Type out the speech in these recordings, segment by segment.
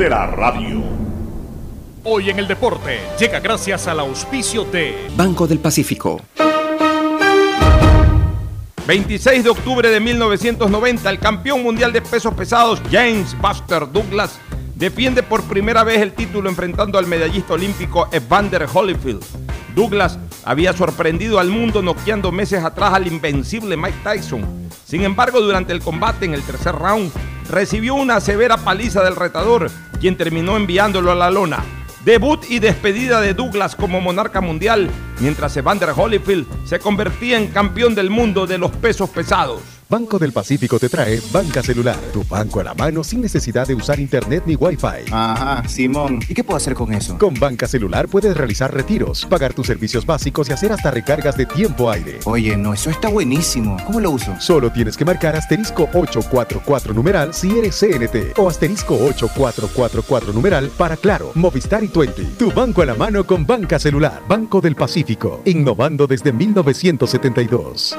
de la radio. Hoy en el deporte llega gracias al auspicio de Banco del Pacífico. 26 de octubre de 1990, el campeón mundial de pesos pesados James Buster Douglas defiende por primera vez el título enfrentando al medallista olímpico Evander Holyfield. Douglas había sorprendido al mundo noqueando meses atrás al invencible Mike Tyson. Sin embargo, durante el combate en el tercer round, recibió una severa paliza del retador, quien terminó enviándolo a la lona. Debut y despedida de Douglas como monarca mundial, mientras Evander Holyfield se convertía en campeón del mundo de los pesos pesados. Banco del Pacífico te trae Banca Celular, tu banco a la mano sin necesidad de usar internet ni wifi. Ajá, Simón. ¿Y qué puedo hacer con eso? Con Banca Celular puedes realizar retiros, pagar tus servicios básicos y hacer hasta recargas de tiempo aire. Oye, no, eso está buenísimo. ¿Cómo lo uso? Solo tienes que marcar asterisco 844 numeral si eres CNT o asterisco 8444 numeral para Claro, Movistar y Twenty. Tu banco a la mano con Banca Celular, Banco del Pacífico, innovando desde 1972.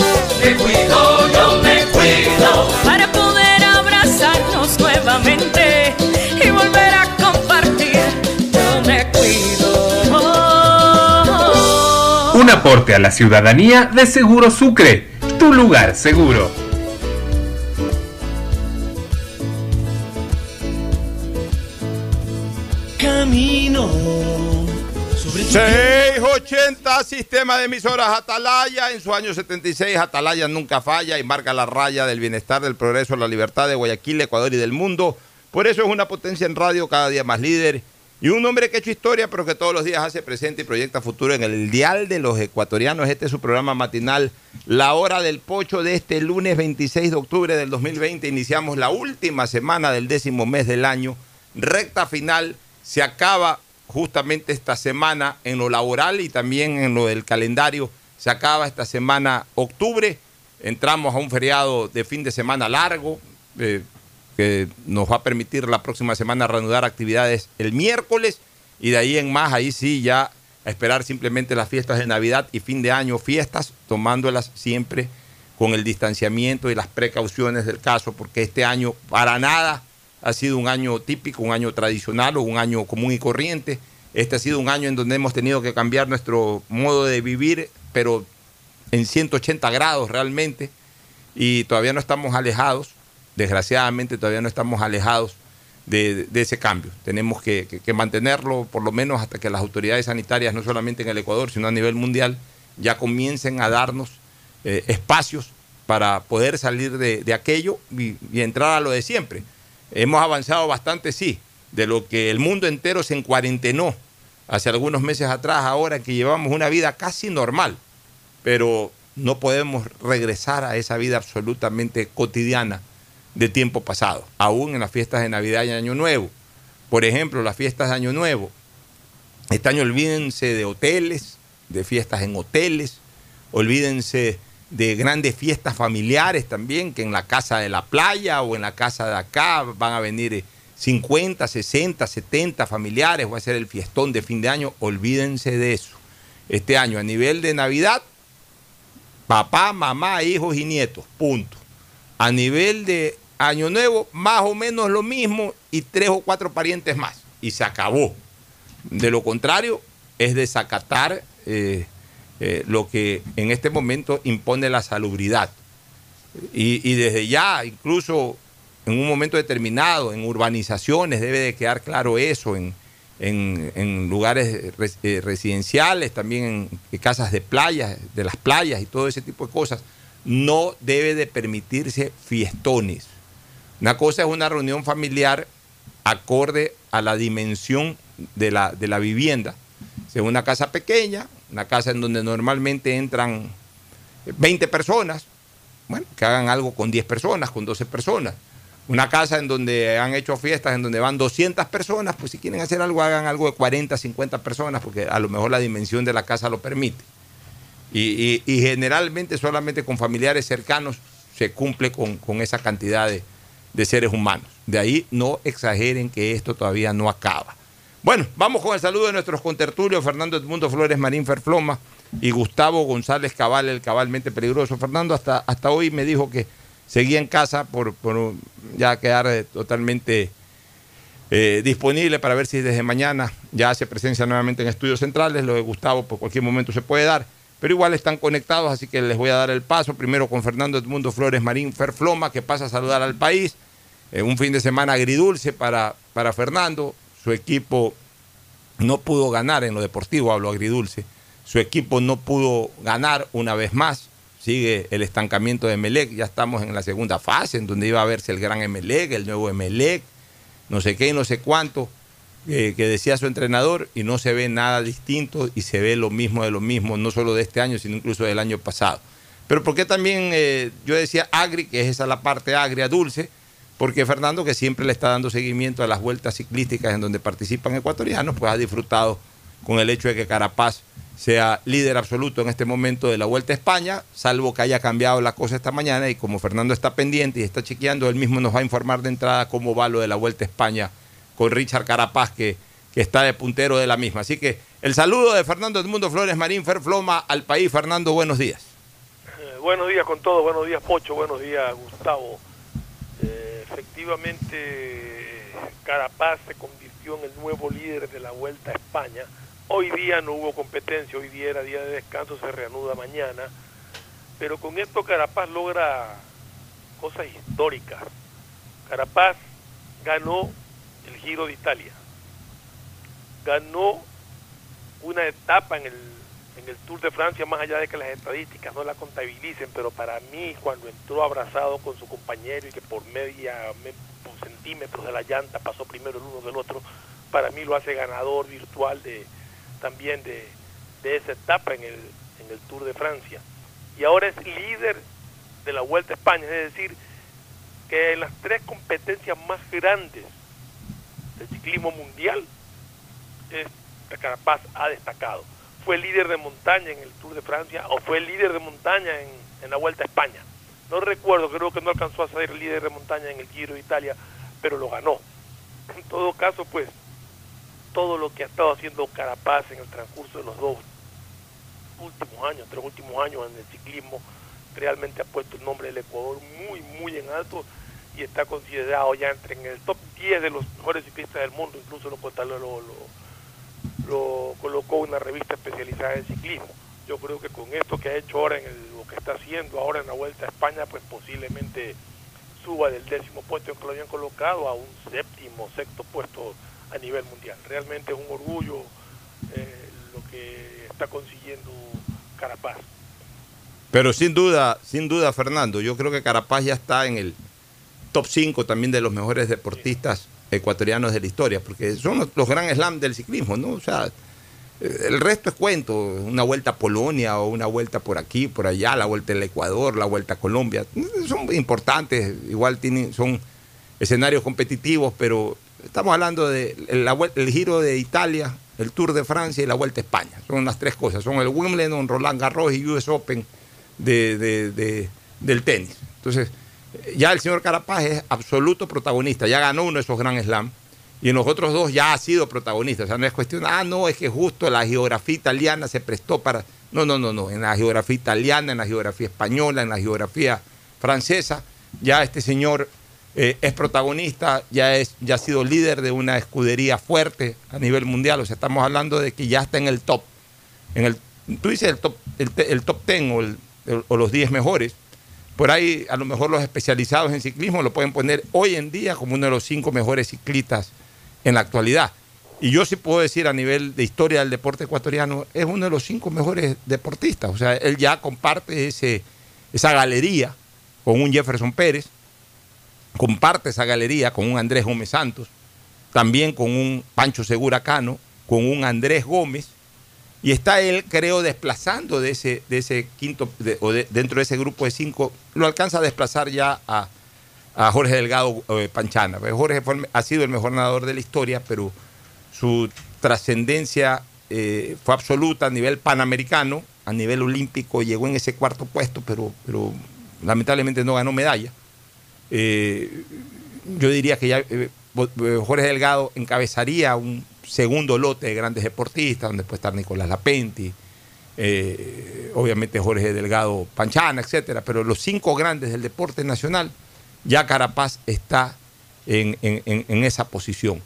Me cuido, yo me cuido. Para poder abrazarnos nuevamente y volver a compartir, yo me cuido. Un aporte a la ciudadanía de Seguro Sucre, tu lugar seguro. Camino. 680 Sistema de Emisoras Atalaya. En su año 76, Atalaya nunca falla y marca la raya del bienestar, del progreso, la libertad de Guayaquil, Ecuador y del mundo. Por eso es una potencia en radio, cada día más líder. Y un hombre que ha hecho historia, pero que todos los días hace presente y proyecta futuro en el Dial de los Ecuatorianos. Este es su programa matinal, La Hora del Pocho, de este lunes 26 de octubre del 2020. Iniciamos la última semana del décimo mes del año. Recta final. Se acaba justamente esta semana en lo laboral y también en lo del calendario. Se acaba esta semana octubre, entramos a un feriado de fin de semana largo eh, que nos va a permitir la próxima semana reanudar actividades el miércoles y de ahí en más, ahí sí ya a esperar simplemente las fiestas de Navidad y fin de año, fiestas, tomándolas siempre con el distanciamiento y las precauciones del caso, porque este año para nada ha sido un año típico, un año tradicional o un año común y corriente. Este ha sido un año en donde hemos tenido que cambiar nuestro modo de vivir, pero en 180 grados realmente, y todavía no estamos alejados, desgraciadamente todavía no estamos alejados de, ese cambio. Tenemos que, mantenerlo por lo menos hasta que las autoridades sanitarias, no solamente en el Ecuador, sino a nivel mundial, ya comiencen a darnos eh, espacios para poder salir de, aquello y entrar a lo de siempre. Hemos avanzado bastante, sí, de lo que el mundo entero se encuarentenó hace algunos meses atrás, ahora que llevamos una vida casi normal. pero no podemos regresar a esa vida absolutamente cotidiana de tiempo pasado, aún en las fiestas de Navidad y Año Nuevo. Por ejemplo, las fiestas de Año Nuevo. Este año olvídense de hoteles, de fiestas en hoteles, olvídense de grandes fiestas familiares también, que en la casa de la playa o en la casa de acá van a venir 50, 60, 70 familiares, va a ser el fiestón de fin de año, olvídense de eso. Este año a nivel de Navidad, papá, mamá, hijos y nietos, punto. A nivel de Año Nuevo, más o menos lo mismo y tres o cuatro parientes más. Y se acabó. De lo contrario, es desacatar eh, eh, lo que en este momento impone la salubridad. Y, y desde ya, incluso en un momento determinado, en urbanizaciones, debe de quedar claro eso, en, lugares eh, residenciales, también en, casas de playas, de las playas y todo ese tipo de cosas, no debe de permitirse fiestones. Una cosa es una reunión familiar acorde a la dimensión de la, de la vivienda. Si es una casa pequeña, una casa en donde normalmente entran 20 personas, bueno, que hagan algo con 10 personas, con 12 personas una casa en donde han hecho fiestas, en donde van 200 personas, pues si quieren hacer algo, hagan algo de 40, 50 personas, porque a lo mejor la dimensión de la casa lo permite. Y, generalmente solamente con familiares cercanos se cumple con, esa cantidad de, de, seres humanos. De ahí no exageren que esto todavía no acaba. Bueno, vamos con el saludo de nuestros contertulios, Fernando Edmundo Flores Marín Ferfloma y Gustavo González Cabal, el cabalmente peligroso. Fernando hasta, hasta hoy me dijo que seguía en casa por, ya quedar eh, totalmente eh, disponible para ver si desde mañana ya hace presencia nuevamente en estudios centrales. Lo de Gustavo por cualquier momento se puede dar, pero igual están conectados, así que les voy a dar el paso. Primero con Fernando Edmundo Flores Marín Ferfloma, que pasa a saludar al país. Eh, un fin de semana agridulce para, para Fernando. Su equipo no pudo ganar en lo deportivo, hablo agridulce. Su equipo no pudo ganar una vez más sigue el estancamiento de Melec, ya estamos en la segunda fase, en donde iba a verse el gran Emelec, el nuevo Emelec, no sé qué y no sé cuánto, eh, que decía su entrenador, y no se ve nada distinto y se ve lo mismo de lo mismo, no solo de este año, sino incluso del año pasado. Pero ¿por qué también eh, yo decía agri, que es esa la parte agria dulce? Porque Fernando, que siempre le está dando seguimiento a las vueltas ciclísticas en donde participan ecuatorianos, pues ha disfrutado con el hecho de que Carapaz sea líder absoluto en este momento de la Vuelta a España, salvo que haya cambiado la cosa esta mañana y como Fernando está pendiente y está chequeando, él mismo nos va a informar de entrada cómo va lo de la Vuelta a España con Richard Carapaz, que, que está de puntero de la misma. Así que el saludo de Fernando Edmundo Flores Marín Ferfloma al país. Fernando, buenos días. Eh, buenos días con todos, buenos días Pocho, buenos días Gustavo. Eh, efectivamente, Carapaz se convirtió en el nuevo líder de la Vuelta a España Hoy día no hubo competencia, hoy día era día de descanso, se reanuda mañana, pero con esto Carapaz logra cosas históricas. Carapaz ganó el Giro de Italia, ganó una etapa en el, en el Tour de Francia, más allá de que las estadísticas no la contabilicen, pero para mí cuando entró abrazado con su compañero y que por media por centímetros de la llanta pasó primero el uno del otro, para mí lo hace ganador virtual de también de, esa etapa en el, en el Tour de Francia. Y ahora es líder de la Vuelta a España, es decir, que en las tres competencias más grandes del ciclismo mundial, es, Carapaz ha destacado. Fue líder de montaña en el Tour de Francia o fue líder de montaña en, en la Vuelta a España. No recuerdo, creo que no alcanzó a ser líder de montaña en el Giro de Italia, pero lo ganó. En todo caso, pues, todo lo que ha estado haciendo Carapaz en el transcurso de los dos últimos años, tres últimos años en el ciclismo, realmente ha puesto el nombre del Ecuador muy, muy en alto y está considerado ya entre en el top 10 de los mejores ciclistas del mundo, incluso lo, lo, lo colocó una revista especializada en ciclismo. Yo creo que con esto que ha hecho ahora, en lo que está haciendo ahora en la Vuelta a España, pues posiblemente suba del décimo puesto en que lo habían colocado a un séptimo, sexto puesto a nivel mundial. Realmente es un orgullo eh, lo que está consiguiendo Carapaz. Pero sin duda, sin duda, Fernando, yo creo que Carapaz ya está en el top 5 también de los mejores deportistas ecuatorianos de la historia, porque son los, los gran slam del ciclismo, ¿no? O sea, Eh, El resto es cuento, una vuelta a Polonia o una vuelta por aquí, por allá, la vuelta al Ecuador, la vuelta a Colombia. Son importantes, igual tienen, son escenarios competitivos, pero estamos hablando de la vuel- el giro de Italia, el Tour de Francia y la vuelta a España. Son las tres cosas, son el Wimbledon, Roland Garros y US Open de- de- de- del tenis. Entonces, ya el señor Carapaz es absoluto protagonista, ya ganó uno de esos Grand Slam y en los otros dos ya ha sido protagonista. O sea, no es cuestión, ah, no, es que justo la geografía italiana se prestó para. No, no, no, no. En la geografía italiana, en la geografía española, en la geografía francesa, ya este señor eh, es protagonista, ya, es, ya ha sido líder de una escudería fuerte a nivel mundial. O sea, estamos hablando de que ya está en el top. En el, tú dices el top, el, top 10 o, o los 10 mejores. Por ahí, a lo mejor los especializados en ciclismo lo pueden poner hoy en día como uno de los cinco mejores ciclistas en la actualidad. Y yo sí puedo decir a nivel de historia del deporte ecuatoriano, es uno de los cinco mejores deportistas. O sea, él ya comparte ese, esa galería con un Jefferson Pérez, comparte esa galería con un Andrés Gómez Santos, también con un Pancho Segura Cano, con un Andrés Gómez, y está él, creo, desplazando de ese, de ese quinto, o de- dentro de ese grupo de cinco, lo alcanza a desplazar ya a, a Jorge Delgado eh, Panchana. Pues Jorge fue ha sido el mejor nadador de la historia, pero su trascendencia eh, fue absoluta a nivel panamericano, a nivel olímpico, llegó en ese cuarto puesto, pero, pero lamentablemente no ganó medalla. Eh, yo diría que ya eh, eh, Jorge Delgado encabezaría un segundo lote de grandes deportistas, donde puede estar Nicolás Lapenti, obviamente Jorge Delgado Panchana, etcétera, pero los cinco grandes del deporte nacional, ya Carapaz está en, esa posición.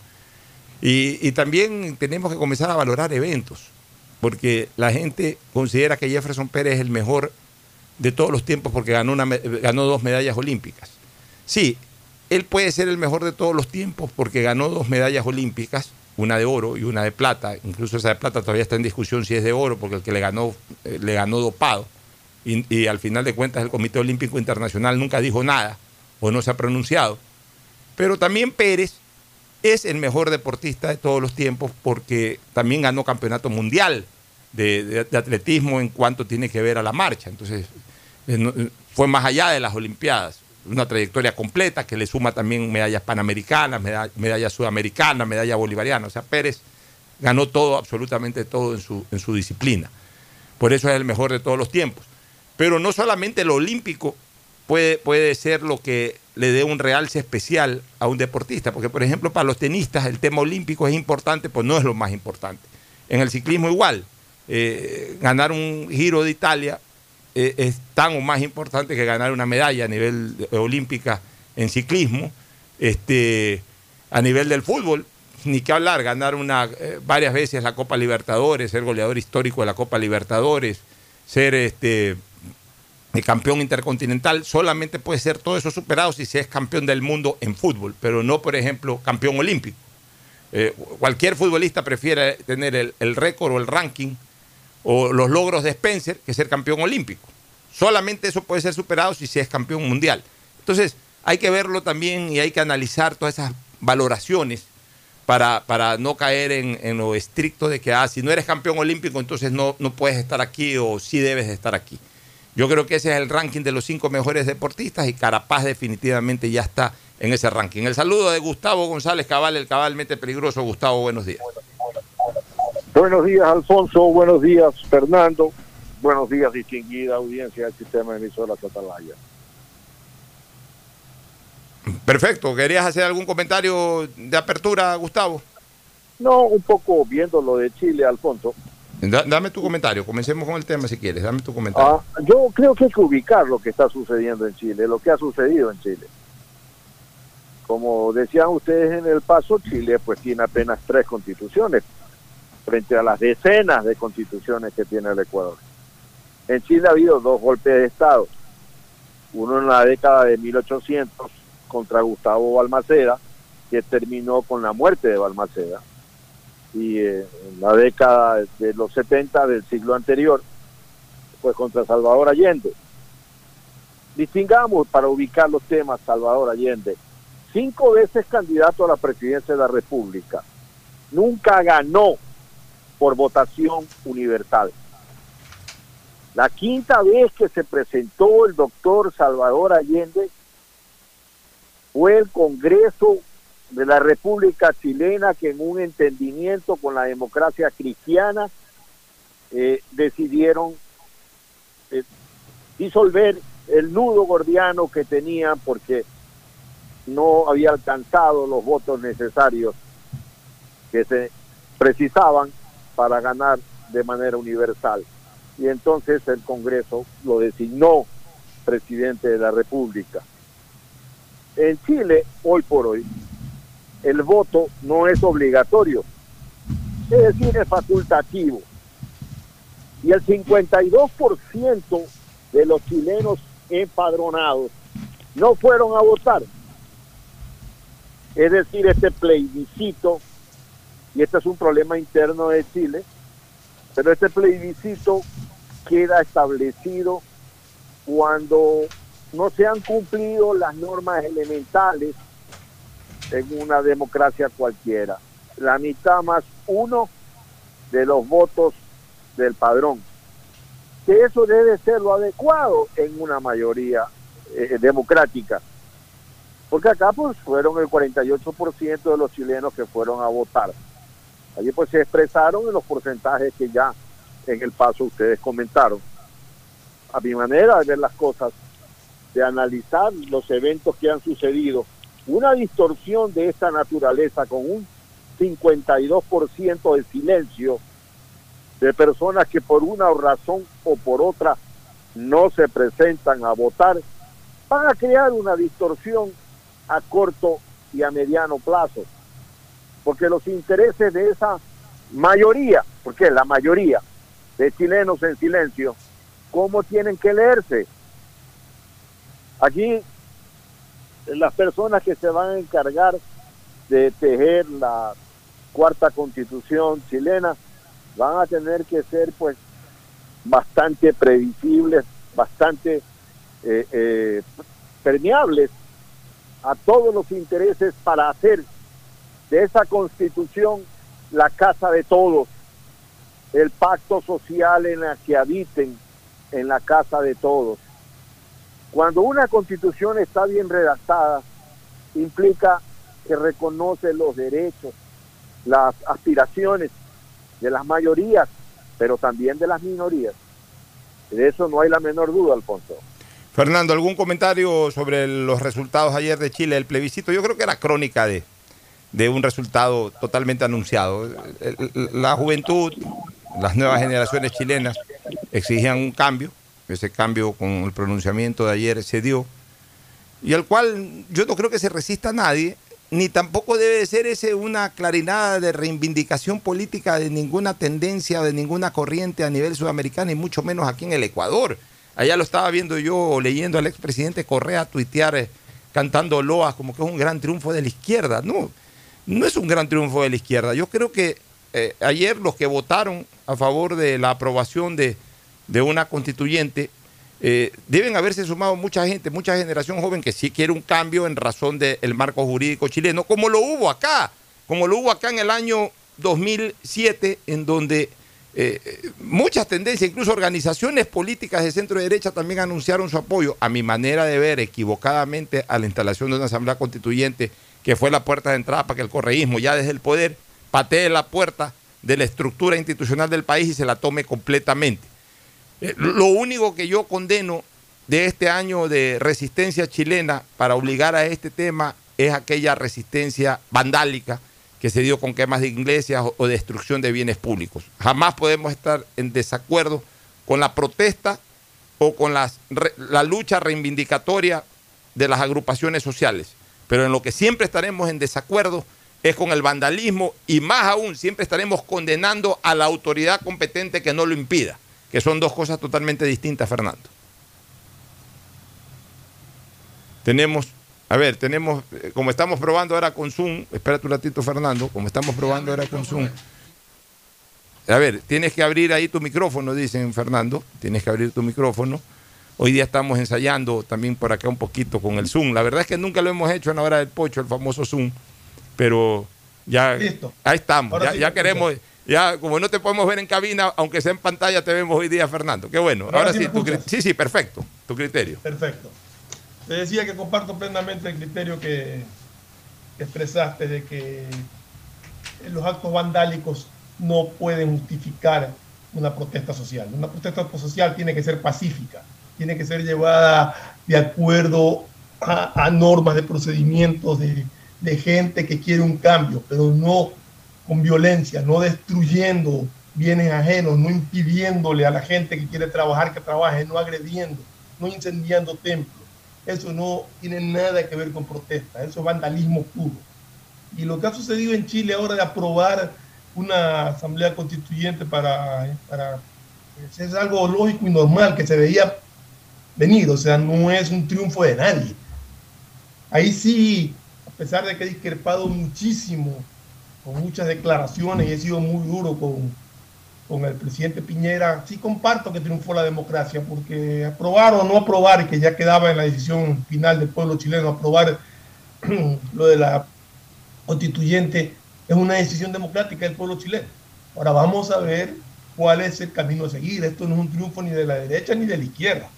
Y, también tenemos que comenzar a valorar eventos, porque la gente considera que Jefferson Pérez es el mejor de todos los tiempos porque ganó dos medallas olímpicas. Sí, él puede ser el mejor de todos los tiempos porque ganó dos medallas olímpicas, una de oro y una de plata. Incluso esa de plata todavía está en discusión si es de oro porque el que le ganó, eh, le ganó dopado. Y, al final de cuentas el Comité Olímpico Internacional nunca dijo nada o no se ha pronunciado. Pero también Pérez es el mejor deportista de todos los tiempos porque también ganó campeonato mundial de, atletismo en cuanto tiene que ver a la marcha. Entonces, eh, eh, fue más allá de las Olimpiadas. Una trayectoria completa que le suma también medallas panamericanas, meda- medallas sudamericanas, medalla bolivariana. O sea, Pérez ganó todo, absolutamente todo en su, en su disciplina. Por eso es el mejor de todos los tiempos. Pero no solamente lo olímpico puede, puede ser lo que le dé un realce especial a un deportista, porque por ejemplo para los tenistas el tema olímpico es importante, pues no es lo más importante. En el ciclismo igual, eh, ganar un giro de Italia eh, es tan o más importante que ganar una medalla a nivel de- olímpica en ciclismo. Este, a nivel del fútbol, ni que hablar, ganar una, eh, varias veces la Copa Libertadores, ser goleador histórico de la Copa Libertadores, ser este, campeón intercontinental, solamente puede ser todo eso superado si se es campeón del mundo en fútbol, pero no, por ejemplo, campeón olímpico. Eh, cualquier futbolista prefiere tener el récord o el ranking o los logros de Spencer que ser campeón olímpico. Solamente eso puede ser superado si se es campeón mundial. Entonces, hay que verlo también y hay que analizar todas esas valoraciones para, para no caer en, en lo estricto de que, ah, si no eres campeón olímpico, entonces no, no puedes estar aquí o sí debes de estar aquí. Yo creo que ese es el ranking de los cinco mejores deportistas y Carapaz definitivamente ya está en ese ranking. El saludo de Gustavo González Cabal, el cabalmente peligroso. Gustavo, buenos días. Buenos días, Alfonso. Buenos días, Fernando. Buenos días, distinguida audiencia del sistema de emisoras Atalaya. Perfecto. ¿Querías hacer algún comentario de apertura, Gustavo? No, un poco viendo lo de Chile, Alfonso. Da- dame tu comentario. Comencemos con el tema si quieres. Dame tu comentario. Ah, yo creo que hay que ubicar lo que está sucediendo en Chile, lo que ha sucedido en Chile. Como decían ustedes en el paso, Chile pues tiene apenas tres constituciones frente a las decenas de constituciones que tiene el Ecuador. En Chile ha habido dos golpes de Estado, uno en la década de 1800 contra Gustavo Balmaceda, que terminó con la muerte de Balmaceda, y eh, en la década de los 70 del siglo anterior fue contra Salvador Allende. Distingamos para ubicar los temas Salvador Allende. Cinco veces candidato a la presidencia de la República. Nunca ganó por votación universal. La quinta vez que se presentó el doctor Salvador Allende fue el Congreso de la República Chilena que en un entendimiento con la democracia cristiana eh, decidieron eh, disolver el nudo gordiano que tenían porque no había alcanzado los votos necesarios que se precisaban para ganar de manera universal. Y entonces el Congreso lo designó presidente de la República. En Chile, hoy por hoy, el voto no es obligatorio, es decir, es facultativo. Y el 52% de los chilenos empadronados no fueron a votar. Es decir, este plebiscito, y este es un problema interno de Chile, pero este plebiscito queda establecido cuando no se han cumplido las normas elementales en una democracia cualquiera. La mitad más uno de los votos del padrón. Que eso debe ser lo adecuado en una mayoría eh, democrática. Porque acá pues fueron el 48% de los chilenos que fueron a votar. Allí pues se expresaron en los porcentajes que ya en el paso ustedes comentaron. A mi manera de ver las cosas, de analizar los eventos que han sucedido, una distorsión de esta naturaleza con un 52% de silencio de personas que por una razón o por otra no se presentan a votar, van a crear una distorsión a corto y a mediano plazo. Porque los intereses de esa mayoría, porque la mayoría de chilenos en silencio, ¿cómo tienen que leerse? Aquí las personas que se van a encargar de tejer la cuarta constitución chilena van a tener que ser pues bastante previsibles, bastante eh, eh, permeables a todos los intereses para hacer de esa constitución la casa de todos, el pacto social en la que habiten en la casa de todos. Cuando una constitución está bien redactada, implica que reconoce los derechos, las aspiraciones de las mayorías, pero también de las minorías. De eso no hay la menor duda, Alfonso. Fernando, ¿algún comentario sobre los resultados ayer de Chile, el plebiscito? Yo creo que era crónica de, de un resultado totalmente anunciado. La juventud, las nuevas generaciones chilenas exigían un cambio, ese cambio con el pronunciamiento de ayer se dio, y al cual yo no creo que se resista a nadie, ni tampoco debe ser ese una clarinada de reivindicación política de ninguna tendencia, de ninguna corriente a nivel sudamericano, y mucho menos aquí en el Ecuador. Allá lo estaba viendo yo leyendo al expresidente Correa tuitear eh, cantando loas como que es un gran triunfo de la izquierda. No, no es un gran triunfo de la izquierda. Yo creo que eh, ayer los que votaron a favor de la aprobación de, de una constituyente, eh, deben haberse sumado mucha gente, mucha generación joven que sí quiere un cambio en razón del marco jurídico chileno, como lo hubo acá, como lo hubo acá en el año 2007, en donde eh, muchas tendencias, incluso organizaciones políticas de centro derecha también anunciaron su apoyo, a mi manera de ver, equivocadamente, a la instalación de una asamblea constituyente, que fue la puerta de entrada para que el correísmo, ya desde el poder, patee la puerta de la estructura institucional del país y se la tome completamente. Eh, lo único que yo condeno de este año de resistencia chilena para obligar a este tema es aquella resistencia vandálica que se dio con quemas de iglesias o destrucción de bienes públicos. Jamás podemos estar en desacuerdo con la protesta o con la lucha reivindicatoria de las agrupaciones sociales. Pero en lo que siempre estaremos en desacuerdo es con el vandalismo y más aún siempre estaremos condenando a la autoridad competente que no lo impida que son dos cosas totalmente distintas, Fernando. Tenemos, a ver, tenemos, eh, como estamos probando ahora con Zoom, espérate un ratito, Fernando, como estamos probando ahora con Zoom. A ver, tienes que abrir ahí tu micrófono, dicen Fernando, tienes que abrir tu micrófono. Hoy día estamos ensayando también por acá un poquito con el Zoom. La verdad es que nunca lo hemos hecho en la hora del pocho, el famoso Zoom, pero ya ahí estamos, ya, ya queremos, Ya, como no te podemos ver en cabina, aunque sea en pantalla, te vemos hoy día, Fernando. Qué bueno. Ahora, sí, sí, sí, perfecto. Tu criterio. Perfecto. Te decía que comparto plenamente el criterio que, expresaste de que los actos vandálicos no pueden justificar una protesta social. Una protesta social tiene que ser pacífica, tiene que ser llevada de acuerdo a, normas de procedimientos de, de, gente que quiere un cambio, pero no con violencia, no destruyendo bienes ajenos, no impidiéndole a la gente que quiere trabajar que trabaje, no agrediendo, no incendiando templos. Eso no tiene nada que ver con protesta, eso es vandalismo puro. Y lo que ha sucedido en Chile ahora de aprobar una asamblea constituyente para, para es algo lógico y normal que se veía venir, o sea, no es un triunfo de nadie. Ahí sí, a pesar de que he discrepado muchísimo con muchas declaraciones y he sido muy duro con, con el presidente Piñera, sí comparto que triunfó la democracia, porque aprobar o no aprobar, que ya quedaba en la decisión final del pueblo chileno, aprobar lo de la constituyente, es una decisión democrática del pueblo chileno. Ahora vamos a ver cuál es el camino a seguir. Esto no es un triunfo ni de la derecha ni de la izquierda.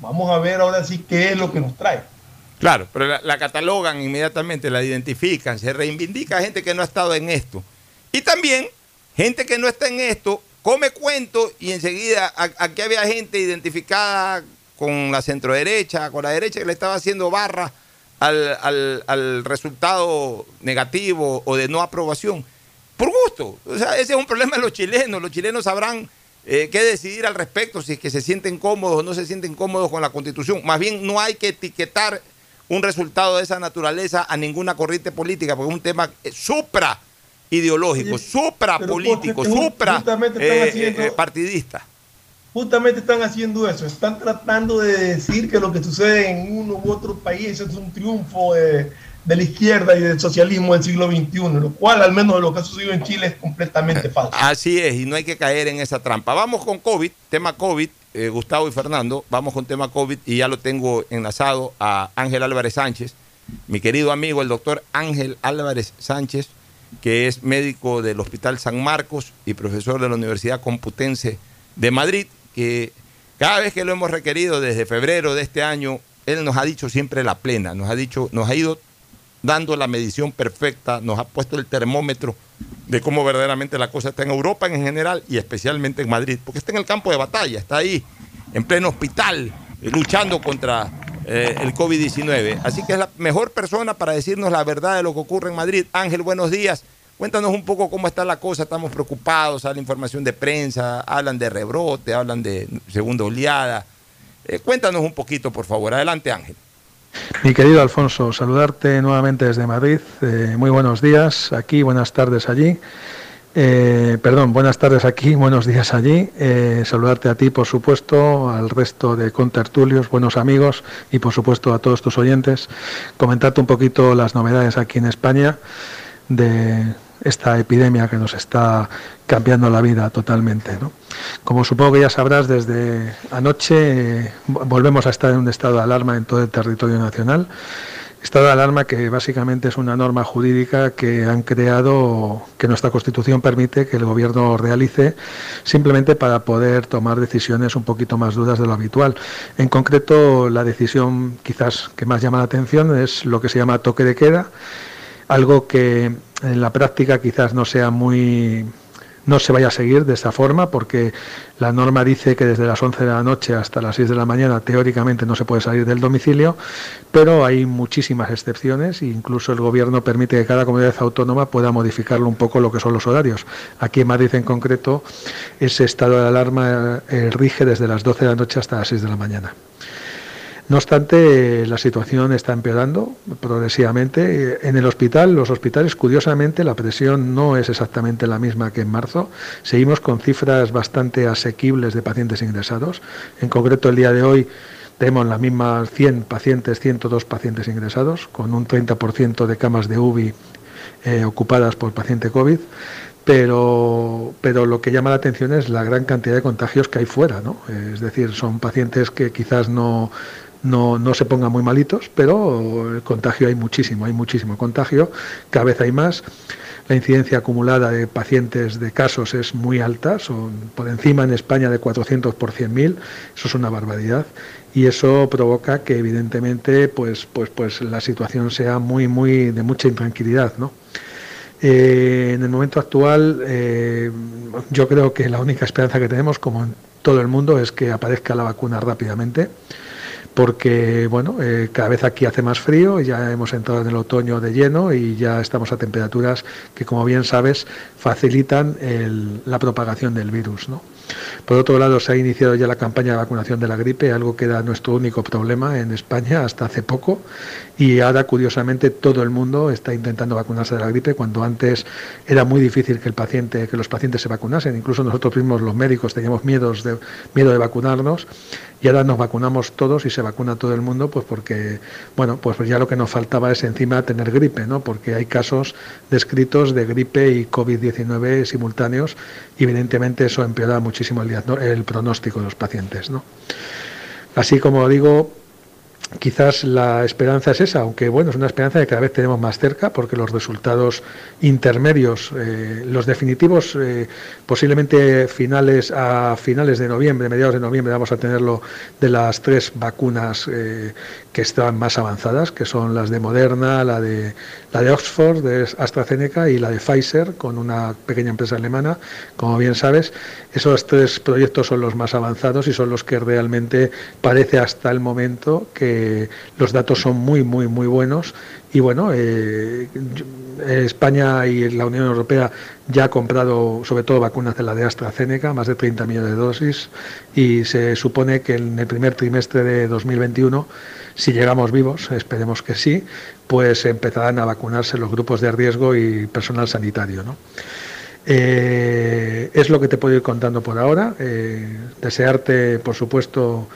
Vamos a ver ahora sí qué es lo que nos trae. Claro, pero la, catalogan inmediatamente, la identifican, se reivindica gente que no ha estado en esto. Y también gente que no está en esto, come cuento y enseguida aquí había gente identificada con la centroderecha, con la derecha que le estaba haciendo barra al, resultado negativo o de no aprobación. Por gusto. O sea, ese es un problema de los chilenos. Los chilenos sabrán eh, qué decidir al respecto, si es que se sienten cómodos o no se sienten cómodos con la constitución. Más bien no hay que etiquetar un resultado de esa naturaleza a ninguna corriente política, porque es un tema eh, supra ideológico, supra político, supra eh, eh, partidista. Justamente están haciendo eso, están tratando de decir que lo que sucede en uno u otro país es un triunfo de, la izquierda y del socialismo del siglo XXI, lo cual al menos de lo que ha sucedido en Chile es completamente falso. Así es, y no hay que caer en esa trampa. Vamos con COVID, tema COVID, eh, Gustavo y Fernando, vamos con tema COVID y ya lo tengo enlazado a Ángel Álvarez Sánchez, mi querido amigo, el doctor Ángel Álvarez Sánchez, que es médico del Hospital San Marcos y profesor de la Universidad Computense de Madrid, que cada vez que lo hemos requerido desde febrero de este año, él nos ha dicho siempre la plena, nos ha dicho, nos ha ido dando la medición perfecta, nos ha puesto el termómetro de cómo verdaderamente la cosa está en Europa en general y especialmente en Madrid, porque está en el campo de batalla, está ahí en pleno hospital eh, luchando contra eh, el COVID-19. Así que es la mejor persona para decirnos la verdad de lo que ocurre en Madrid. Ángel, buenos días. Cuéntanos un poco cómo está la cosa, estamos preocupados, la información de prensa, hablan de rebrote, hablan de segunda oleada. Eh, cuéntanos un poquito, por favor. Adelante, Ángel. Mi querido Alfonso, saludarte nuevamente desde Madrid. Eh, muy buenos días aquí, buenas tardes allí. Eh, perdón, buenas tardes aquí, buenos días allí. Eh, saludarte a ti, por supuesto, al resto de contertulios, buenos amigos y, por supuesto, a todos tus oyentes. Comentarte un poquito las novedades aquí en España de esta epidemia que nos está cambiando la vida totalmente. Como supongo que ya sabrás, desde anoche eh, volvemos a estar en un estado de alarma en todo el territorio nacional. Estado de alarma que básicamente es una norma jurídica que han creado, que nuestra Constitución permite que el Gobierno realice simplemente para poder tomar decisiones un poquito más duras de lo habitual. En concreto, la decisión quizás que más llama la atención es lo que se llama toque de queda, algo que en la práctica quizás no sea muy no se vaya a seguir de esa forma porque la norma dice que desde las 11 de la noche hasta las 6 de la mañana teóricamente no se puede salir del domicilio, pero hay muchísimas excepciones e incluso el gobierno permite que cada comunidad autónoma pueda modificarlo un poco lo que son los horarios. Aquí en Madrid en concreto ese estado de alarma eh, rige desde las 12 de la noche hasta las 6 de la mañana. No obstante, la situación está empeorando progresivamente. En el hospital, los hospitales, curiosamente, la presión no es exactamente la misma que en marzo. Seguimos con cifras bastante asequibles de pacientes ingresados. En concreto, el día de hoy tenemos las mismas 100 pacientes, 102 pacientes ingresados, con un 30% de camas de UBI eh, ocupadas por paciente COVID. Pero, pero lo que llama la atención es la gran cantidad de contagios que hay fuera, ¿no? Es decir, son pacientes que quizás no, no, no se pongan muy malitos, pero el contagio hay muchísimo, hay muchísimo contagio, cada vez hay más. la incidencia acumulada de pacientes de casos es muy alta, son por encima en España de 400 por 100.000, eso es una barbaridad y eso provoca que evidentemente pues pues pues la situación sea muy muy de mucha intranquilidad, ¿no? Eh, en el momento actual, eh, yo creo que la única esperanza que tenemos, como en todo el mundo, es que aparezca la vacuna rápidamente porque bueno, eh, cada vez aquí hace más frío, ya hemos entrado en el otoño de lleno y ya estamos a temperaturas que, como bien sabes, facilitan la propagación del virus. ¿no? Por otro lado, se ha iniciado ya la campaña de vacunación de la gripe, algo que era nuestro único problema en España hasta hace poco, y ahora, curiosamente, todo el mundo está intentando vacunarse de la gripe, cuando antes era muy difícil que, el paciente, que los pacientes se vacunasen, incluso nosotros mismos, los médicos, teníamos miedos de, miedo de vacunarnos, y ahora nos vacunamos todos y se vacuna todo el mundo, pues porque, bueno, pues ya lo que nos faltaba es encima tener gripe, ¿no? Porque hay casos descritos de gripe y COVID-19 simultáneos y evidentemente eso empeora muchísimo el, pronóstico de los pacientes. Así como digo, quizás la esperanza es esa, aunque bueno, es una esperanza que cada vez tenemos más cerca, porque los resultados intermedios, eh, los definitivos, eh, posiblemente finales a finales de noviembre, mediados de noviembre, vamos a tenerlo de las tres vacunas eh, que están más avanzadas, que son las de Moderna, la de la de Oxford, de AstraZeneca y la de Pfizer, con una pequeña empresa alemana, como bien sabes. Esos tres proyectos son los más avanzados y son los que realmente parece hasta el momento que los datos son muy, muy, muy buenos. Y bueno, eh, España y la Unión Europea ya ha comprado sobre todo vacunas de la de AstraZeneca, más de 30 millones de dosis, y se supone que en el primer trimestre de 2021 si llegamos vivos, esperemos que sí, pues empezarán a vacunarse los grupos de riesgo y personal sanitario. ¿no? Eh, es lo que te puedo ir contando por ahora. Eh, desearte, por supuesto,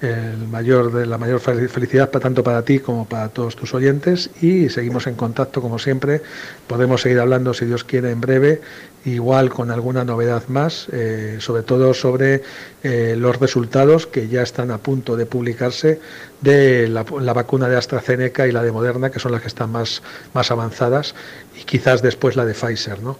la mayor felicidad tanto para ti como para todos tus oyentes y seguimos en contacto como siempre podemos seguir hablando si Dios quiere en breve igual con alguna novedad más eh, sobre todo sobre eh, los resultados que ya están a punto de publicarse de la, vacuna de AstraZeneca y la de Moderna que son las que están más más avanzadas y quizás después la de Pfizer no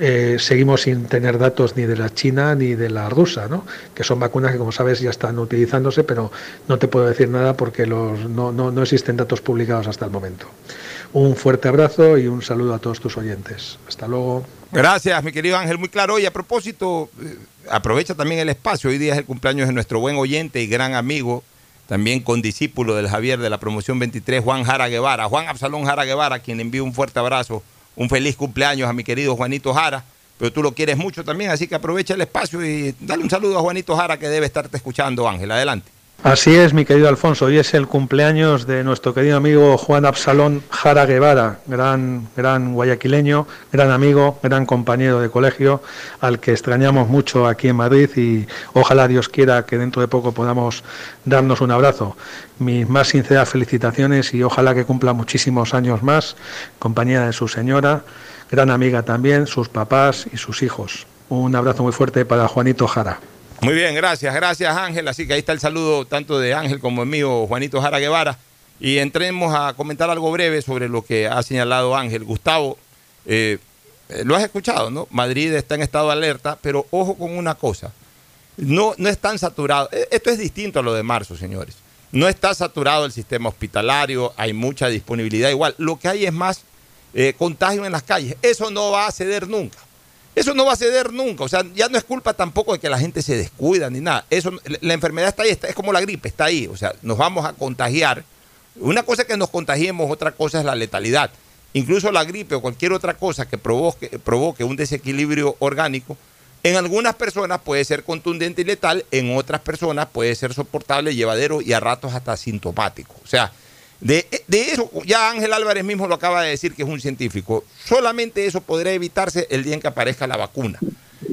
eh, seguimos sin tener datos ni de la China ni de la rusa, ¿no? que son vacunas que, como sabes, ya están utilizándose, pero no te puedo decir nada porque los, no, no, no existen datos publicados hasta el momento. Un fuerte abrazo y un saludo a todos tus oyentes. Hasta luego. Gracias, mi querido Ángel, muy claro. Y a propósito, eh, aprovecha también el espacio. Hoy día es el cumpleaños de nuestro buen oyente y gran amigo, también condiscípulo del Javier de la promoción 23, Juan Jara Guevara. Juan Absalón Jara Guevara, quien envía un fuerte abrazo un feliz cumpleaños a mi querido Juanito Jara, pero tú lo quieres mucho también, así que aprovecha el espacio y dale un saludo a Juanito Jara que debe estarte escuchando, Ángel. Adelante. Así es, mi querido Alfonso. Hoy es el cumpleaños de nuestro querido amigo Juan Absalón Jara Guevara, gran, gran guayaquileño, gran amigo, gran compañero de colegio, al que extrañamos mucho aquí en Madrid y ojalá Dios quiera que dentro de poco podamos darnos un abrazo. Mis más sinceras felicitaciones y ojalá que cumpla muchísimos años más, compañía de su señora, gran amiga también, sus papás y sus hijos. Un abrazo muy fuerte para Juanito Jara. Muy bien, gracias, gracias Ángel. Así que ahí está el saludo tanto de Ángel como el mío, Juanito Jara Guevara. Y entremos a comentar algo breve sobre lo que ha señalado Ángel. Gustavo, eh, lo has escuchado, ¿no? Madrid está en estado de alerta, pero ojo con una cosa. No, no es tan saturado. E, esto es distinto a lo de marzo, señores. No está saturado el sistema hospitalario, hay mucha disponibilidad igual. Lo que hay es más eh, contagio en las calles. Eso no va a ceder nunca. Eso no va a ceder nunca. O sea, ya no es culpa tampoco de que la gente se descuida ni nada. Eso, la enfermedad está ahí, está, es como la gripe, está ahí. O sea, nos vamos a contagiar. Una cosa es que nos contagiemos, otra cosa es la letalidad. Incluso la gripe o cualquier otra cosa que provoque, provoque un desequilibrio orgánico, en algunas personas puede ser contundente y letal, en otras personas puede ser soportable, llevadero y a ratos hasta sintomático. O sea, de, eso, ya Ángel Álvarez mismo lo acaba de decir que es un científico. Solamente eso podrá evitarse el día en que aparezca la vacuna.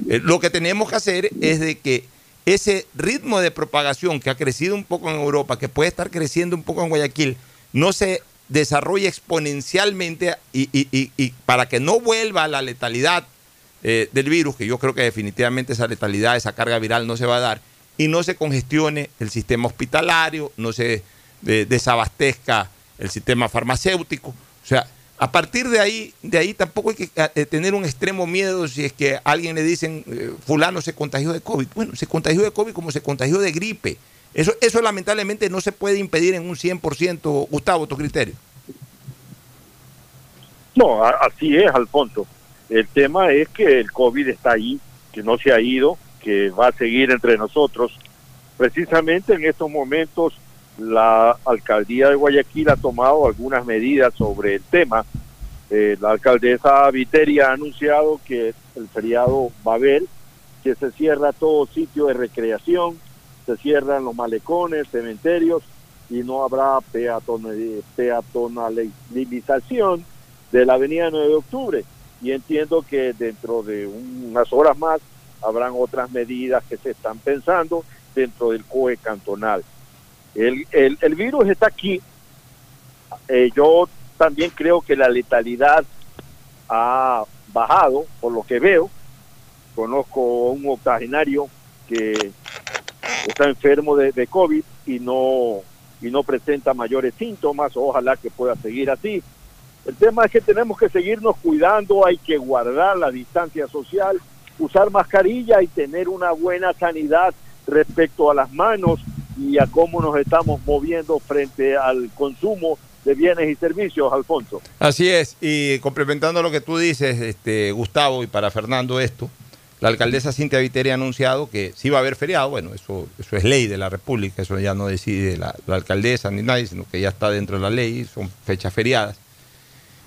Eh, lo que tenemos que hacer es de que ese ritmo de propagación que ha crecido un poco en Europa, que puede estar creciendo un poco en Guayaquil, no se desarrolle exponencialmente y, para que no vuelva la letalidad eh, del virus, que yo creo que definitivamente esa letalidad, esa carga viral no se va a dar, y no se congestione el sistema hospitalario, no se desabastezca el sistema farmacéutico. O sea, A partir de ahí, de ahí tampoco hay que eh, tener un extremo miedo si es que a alguien le dicen eh, fulano se contagió de COVID. Bueno, se contagió de COVID como se contagió de gripe. Eso, eso lamentablemente no se puede impedir en un 100%. Gustavo, tu criterio. No, así es, Alfonso. El tema es que el COVID está ahí, que no se ha ido, que va a seguir entre nosotros. Precisamente en estos momentos la alcaldía de Guayaquil ha tomado algunas medidas sobre el tema. Eh, la alcaldesa Viteria ha anunciado que el feriado va a haber, que se cierra todo sitio de recreación, se cierran los malecones, cementerios y no habrá peatonalización de la avenida 9 de octubre. Y entiendo que dentro de unas horas más habrán otras medidas que se están pensando dentro del COE cantonal. El, el, el virus está aquí. Eh, yo también creo que la letalidad ha bajado, por lo que veo. Conozco un octogenario que está enfermo de, de COVID y no, y no presenta mayores síntomas. Ojalá que pueda seguir así. El tema es que tenemos que seguirnos cuidando, hay que guardar la distancia social, usar mascarilla y tener una buena sanidad respecto a las manos y a cómo nos estamos moviendo frente al consumo de bienes y servicios, Alfonso. Así es, y complementando lo que tú dices, este, Gustavo, y para Fernando esto, la alcaldesa Cintia Viteri ha anunciado que sí va a haber feriado, bueno, eso, eso es ley de la República, eso ya no decide la, la alcaldesa ni nadie, sino que ya está dentro de la ley, son fechas feriadas.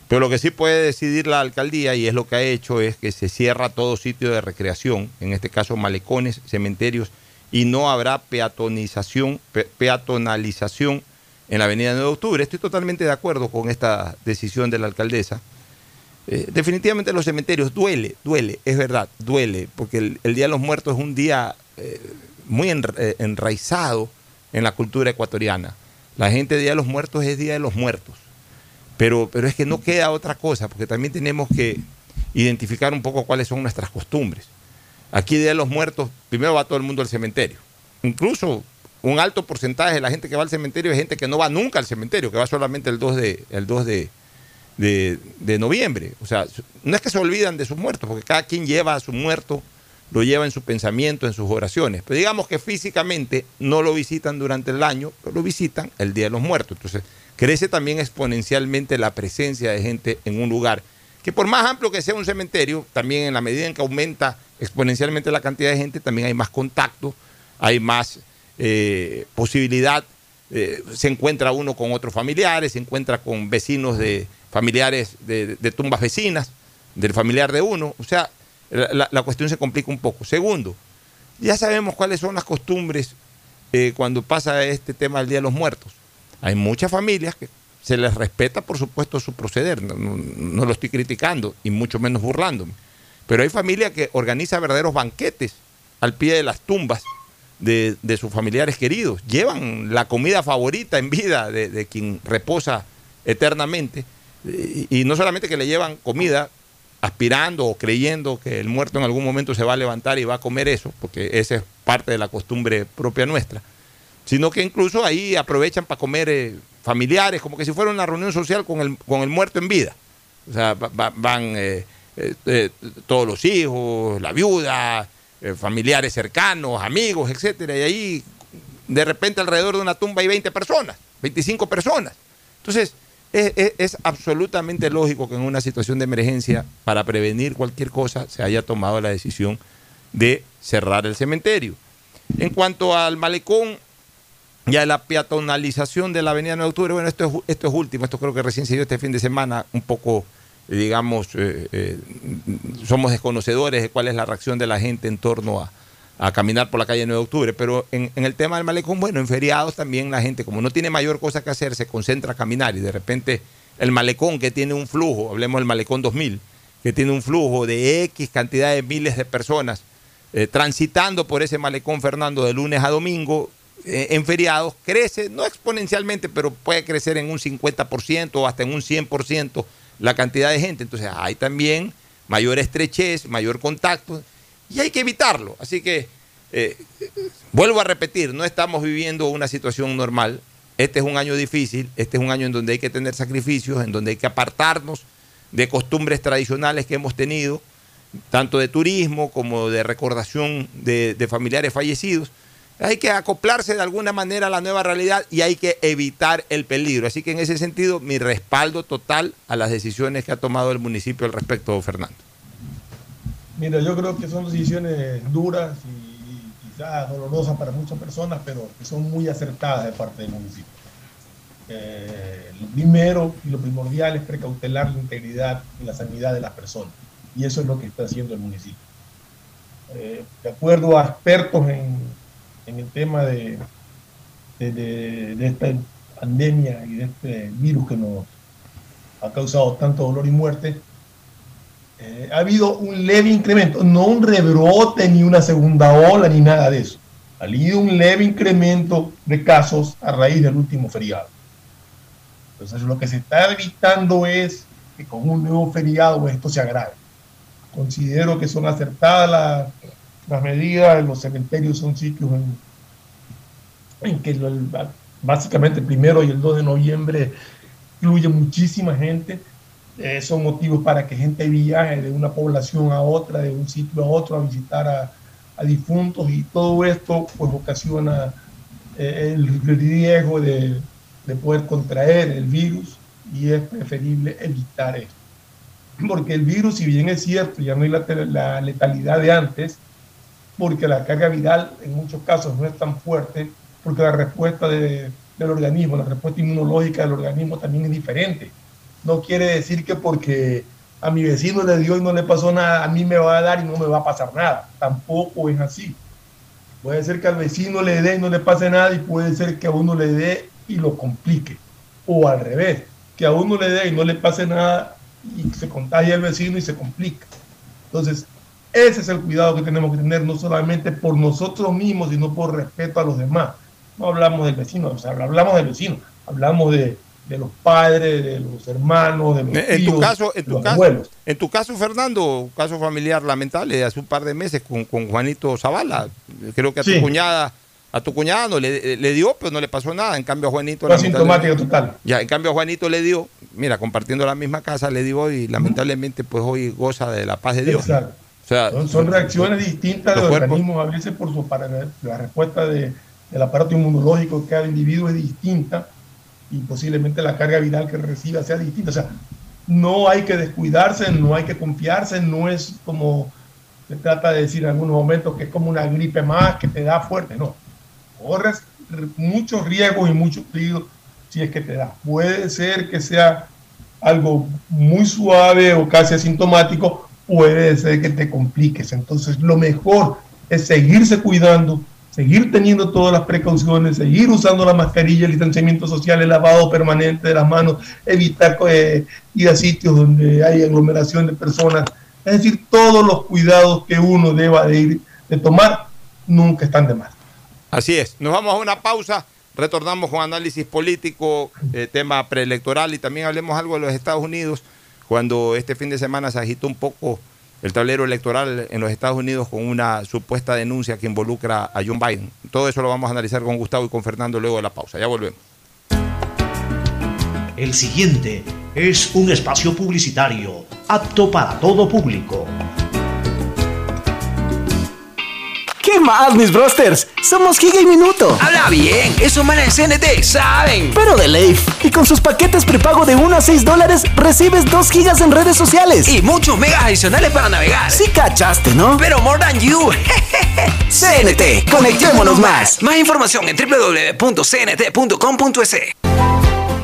Pero lo que sí puede decidir la alcaldía, y es lo que ha hecho, es que se cierra todo sitio de recreación, en este caso malecones, cementerios, y no habrá peatonización, peatonalización en la avenida 9 de octubre. Estoy totalmente de acuerdo con esta decisión de la alcaldesa. Eh, definitivamente los cementerios duele, duele, es verdad, duele, porque el, Día de los Muertos es un día eh, muy eh, enraizado en la cultura ecuatoriana. La gente Día de los Muertos es Día de los Muertos. Pero, pero es que no queda otra cosa, porque también tenemos que identificar un poco cuáles son nuestras costumbres. Aquí de los Muertos, primero va todo el mundo al cementerio. Incluso un alto porcentaje de la gente que va al cementerio es gente que no va nunca al cementerio, que va solamente el 2 de, el 2 de, de, noviembre. O sea, no es que se olvidan de sus muertos, porque cada quien lleva a su muerto, lo lleva en su pensamiento, en sus oraciones. Pero digamos que físicamente no lo visitan durante el año, pero lo visitan el Día de los Muertos. Entonces, crece también exponencialmente la presencia de gente en un lugar que por más amplio que sea un cementerio, también en la medida en que aumenta exponencialmente la cantidad de gente, también hay más contacto, hay más eh, posibilidad, eh, se encuentra uno con otros familiares, se encuentra con vecinos de familiares de, tumbas vecinas, del familiar de uno, o sea, la, cuestión se complica un poco. Segundo, ya sabemos cuáles son las costumbres eh, cuando pasa este tema del Día de los Muertos. Hay muchas familias que se les respeta, por supuesto, su proceder. No, lo estoy criticando y mucho menos burlándome. Pero hay familia que organiza verdaderos banquetes al pie de las tumbas de, sus familiares queridos. Llevan la comida favorita en vida de, quien reposa eternamente. Y, no solamente que le llevan comida aspirando o creyendo que el muerto en algún momento se va a levantar y va a comer eso, porque esa es parte de la costumbre propia nuestra, sino que incluso ahí aprovechan para comer eh, familiares, como que si fuera una reunión social con el, con el muerto en vida. O sea, van eh, eh, todos los hijos, la viuda, familiares cercanos, amigos, etcétera, y ahí de repente alrededor de una tumba hay 20 personas, 25 personas. Entonces, es, absolutamente lógico que en una situación de emergencia, para prevenir cualquier cosa, se haya tomado la decisión de cerrar el cementerio. En cuanto al malecón, ya la peatonalización de la avenida 9 de octubre, bueno, esto es, esto es último, esto creo que recién se dio este fin de semana, un poco, eh, digamos, eh, eh, somos desconocedores de cuál es la reacción de la gente en torno a, caminar por la calle 9 de octubre, pero en, el tema del malecón, bueno, en feriados también la gente, como no tiene mayor cosa que hacer, se concentra a caminar y de repente el malecón que tiene un flujo, hablemos del malecón 2000, que tiene un flujo de X cantidad de miles de personas transitando por ese malecón, Fernando, de lunes a domingo, en feriados crece, no exponencialmente, pero puede crecer en un 50% o hasta en un 100% la cantidad de gente. Entonces hay también mayor estrechez, mayor contacto y hay que evitarlo. Así que, eh, vuelvo a repetir, no estamos viviendo una situación normal. Este es un año difícil, este es un año en donde hay que tener sacrificios, en donde hay que apartarnos de costumbres tradicionales que hemos tenido, tanto de turismo como de recordación de familiares fallecidos. Hay que acoplarse de alguna manera a la nueva realidad y hay que evitar el peligro. Así que en ese sentido, mi respaldo total a las decisiones que ha tomado el municipio al respecto, Fernando. Mira, yo creo que son decisiones duras y quizás dolorosas para muchas personas, pero que son muy acertadas de parte del municipio. Eh, lo primero y lo primordial es precautelar la integridad y la sanidad de las personas. Y eso es lo que está haciendo el municipio. Eh, de acuerdo a expertos en, en el tema de, de, de, de, esta pandemia y de este virus que nos ha causado tanto dolor y muerte, eh, ha habido un leve incremento, no un rebrote ni una segunda ola ni nada de eso. Ha habido un leve incremento de casos a raíz del último feriado. Entonces lo que se está evitando es que con un nuevo feriado esto se agrave. Considero que son acertadas las, las medidas, los cementerios son sitios en, en que lo, básicamente el primero y el 2 de noviembre fluye muchísima gente. Eh, son motivos para que gente viaje de una población a otra, de un sitio a otro, a visitar a, a difuntos y todo esto pues ocasiona eh, el riesgo de, de poder contraer el virus y es preferible evitar esto. Porque el virus, si bien es cierto, ya no hay la, la, letalidad de antes, porque la carga viral en muchos casos no es tan fuerte, porque la respuesta de, del organismo, la respuesta inmunológica del organismo también es diferente. No quiere decir que porque a mi vecino le dio y no le pasó nada, a mí me va a dar y no me va a pasar nada. Tampoco es así. Puede ser que al vecino le dé y no le pase nada y puede ser que a uno le dé y lo complique. O al revés, que a uno le dé y no le pase nada y se contagia el vecino y se complica. Entonces, ese es el cuidado que tenemos que tener, no solamente por nosotros mismos, sino por respeto a los demás. No hablamos del vecino, o sea, hablamos del vecino, hablamos de, de los padres, de los hermanos, de los en tíos, tu caso, en de tu los caso, abuelos. en tu caso, Fernando, un caso familiar lamentable de hace un par de meses con, con Juanito Zavala. Creo que a tu cuñada, a tu cuñada no le, le dio, pero no le pasó nada. En cambio a Juanito Fue asintomático total. Ya, en cambio a Juanito le dio, mira, compartiendo la misma casa le dio y lamentablemente pues hoy goza de la paz de Dios. Exacto. O sea, Son, son reacciones distintas de los cuerpos- organismos, a veces por su para la respuesta de, del aparato inmunológico de cada individuo es distinta y posiblemente la carga viral que reciba sea distinta. O sea, no hay que descuidarse, no hay que confiarse, no es como se trata de decir en algunos momentos que es como una gripe más que te da fuerte, no. Corres muchos riesgos y muchos peligros si es que te da. Puede ser que sea algo muy suave o casi asintomático, puede ser que te compliques. Entonces, lo mejor es seguirse cuidando, seguir teniendo todas las precauciones, seguir usando la mascarilla, el distanciamiento social, el lavado permanente de las manos, evitar eh, ir a sitios donde hay aglomeración de personas. Es decir, todos los cuidados que uno deba de ir de tomar nunca están de más. Así es. Nos vamos a una pausa. Retornamos con análisis político, eh, tema preelectoral y también hablemos algo de los Estados Unidos, cuando este fin de semana se agitó un poco el tablero electoral en los Estados Unidos con una supuesta denuncia que involucra a John Biden. Todo eso lo vamos a analizar con Gustavo y con Fernando luego de la pausa. Ya volvemos. El siguiente es un espacio publicitario apto para todo público. ¿Qué más, mis brosters? Somos Giga y Minuto. Habla bien, esos manes de CNT saben. Pero de Leif. Y con sus paquetes prepago de 1 a 6 dólares, recibes 2 gigas en redes sociales. Y muchos megas adicionales para navegar. Sí cachaste, ¿no? Pero more than you. CNT, conectémonos más. Más información en www.cnt.com.es.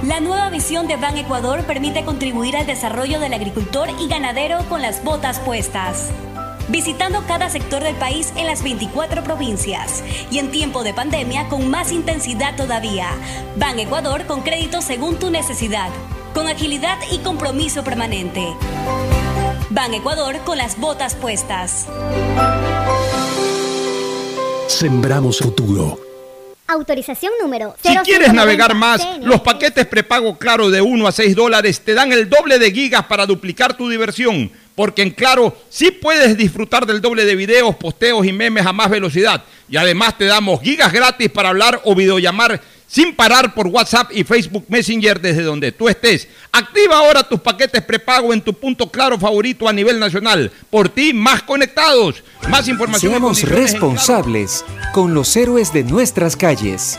La nueva visión de Ban Ecuador permite contribuir al desarrollo del agricultor y ganadero con las botas puestas. Visitando cada sector del país en las 24 provincias y en tiempo de pandemia con más intensidad todavía. Ban Ecuador con crédito según tu necesidad, con agilidad y compromiso permanente. Ban Ecuador con las botas puestas. Sembramos futuro. Autorización número Si quieres navegar más, los paquetes prepago Claro de 1 a 6 dólares te dan el doble de gigas para duplicar tu diversión. Porque en Claro sí puedes disfrutar del doble de videos, posteos y memes a más velocidad. Y además te damos gigas gratis para hablar o videollamar sin parar por WhatsApp y Facebook Messenger desde donde tú estés. Activa ahora tus paquetes prepago en tu punto claro favorito a nivel nacional. Por ti, más conectados. Más información. Seamos responsables con los héroes de nuestras calles.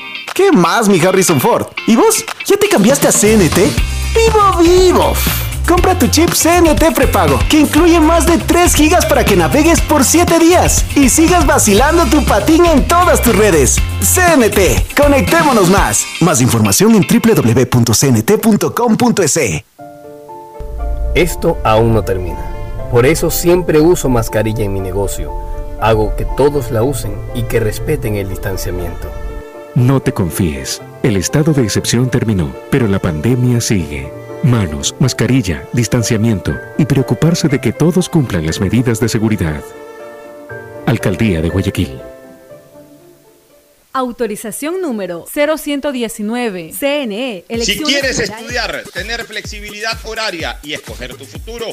¿Qué más, mi Harrison Ford? ¿Y vos? ¿Ya te cambiaste a CNT? ¡Vivo, vivo! Compra tu chip CNT prepago, que incluye más de 3 gigas para que navegues por 7 días y sigas vacilando tu patín en todas tus redes. CNT, conectémonos más. Más información en www.cnt.com.es. Esto aún no termina. Por eso siempre uso mascarilla en mi negocio. Hago que todos la usen y que respeten el distanciamiento. No te confíes. El estado de excepción terminó, pero la pandemia sigue. Manos, mascarilla, distanciamiento y preocuparse de que todos cumplan las medidas de seguridad. Alcaldía de Guayaquil. Autorización número 0119. CNE. Si Elecciones quieres generales. estudiar, tener flexibilidad horaria y escoger tu futuro,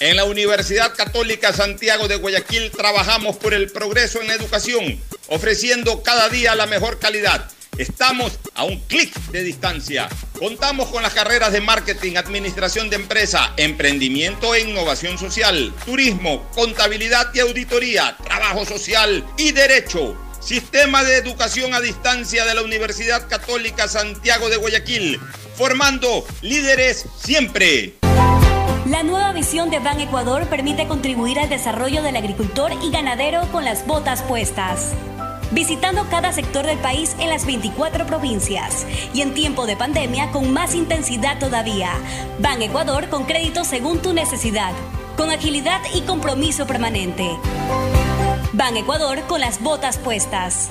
en la Universidad Católica Santiago de Guayaquil trabajamos por el progreso en la educación, ofreciendo cada día la mejor calidad. Estamos a un clic de distancia. Contamos con las carreras de marketing, administración de empresa, emprendimiento e innovación social, turismo, contabilidad y auditoría, trabajo social y derecho. Sistema de Educación a Distancia de la Universidad Católica Santiago de Guayaquil, formando líderes siempre. La nueva visión de Ban Ecuador permite contribuir al desarrollo del agricultor y ganadero con las botas puestas. Visitando cada sector del país en las 24 provincias y en tiempo de pandemia con más intensidad todavía. Ban Ecuador con crédito según tu necesidad, con agilidad y compromiso permanente. Ban Ecuador con las botas puestas.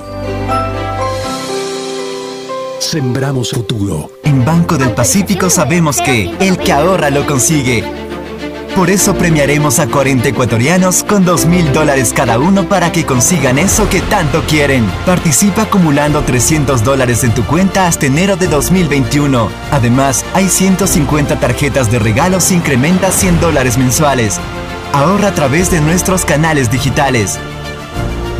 Sembramos futuro. En Banco del Pacífico sabemos que el que ahorra lo consigue. Por eso premiaremos a 40 ecuatorianos con 2 mil dólares cada uno para que consigan eso que tanto quieren. Participa acumulando 300 dólares en tu cuenta hasta enero de 2021. Además, hay 150 tarjetas de regalos e incrementa 100 dólares mensuales. Ahorra a través de nuestros canales digitales.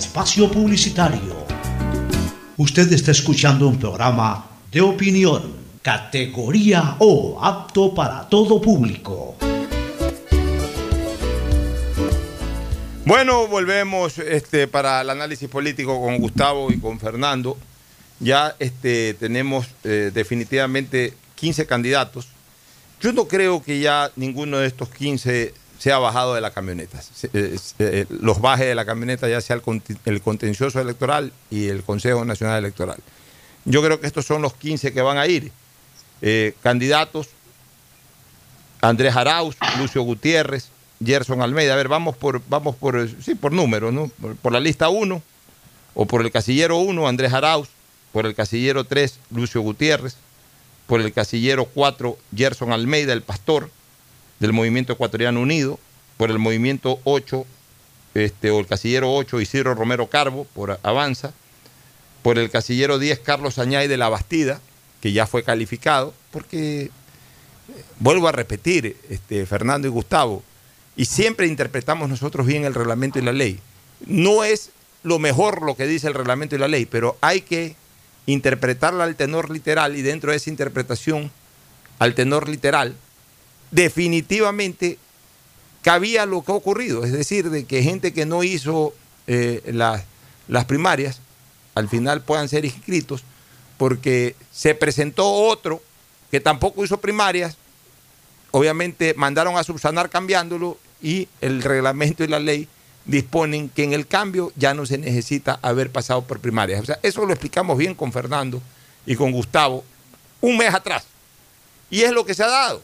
espacio publicitario. Usted está escuchando un programa de opinión, categoría O, apto para todo público. Bueno, volvemos este, para el análisis político con Gustavo y con Fernando. Ya este, tenemos eh, definitivamente 15 candidatos. Yo no creo que ya ninguno de estos 15 sea bajado de la camioneta. Se- eh, eh, los baje de la camioneta ya sea el contencioso electoral y el Consejo Nacional Electoral. Yo creo que estos son los 15 que van a ir. Eh, candidatos, Andrés Arauz, Lucio Gutiérrez, Gerson Almeida. A ver, vamos por, vamos por, sí, por números, ¿no? Por, por la lista 1 o por el casillero 1, Andrés Arauz, por el casillero 3, Lucio Gutiérrez, por el casillero 4, Gerson Almeida, el pastor del Movimiento Ecuatoriano Unido, por el Movimiento 8, este, o el casillero 8, Isidro Romero Carbo, por Avanza. Por el casillero 10, Carlos Añay de la Bastida, que ya fue calificado, porque, eh, vuelvo a repetir, este, Fernando y Gustavo, y siempre interpretamos nosotros bien el reglamento y la ley. No es lo mejor lo que dice el reglamento y la ley, pero hay que interpretarla al tenor literal y dentro de esa interpretación al tenor literal, definitivamente cabía lo que ha ocurrido, es decir, de que gente que no hizo eh, las- primarias al final puedan ser inscritos, porque se presentó otro que tampoco hizo primarias, obviamente mandaron a subsanar cambiándolo y el reglamento y la ley disponen que en el cambio ya no se necesita haber pasado por primarias. Eso lo explicamos bien con Fernando y con Gustavo un mes atrás. Y es lo que se ha dado.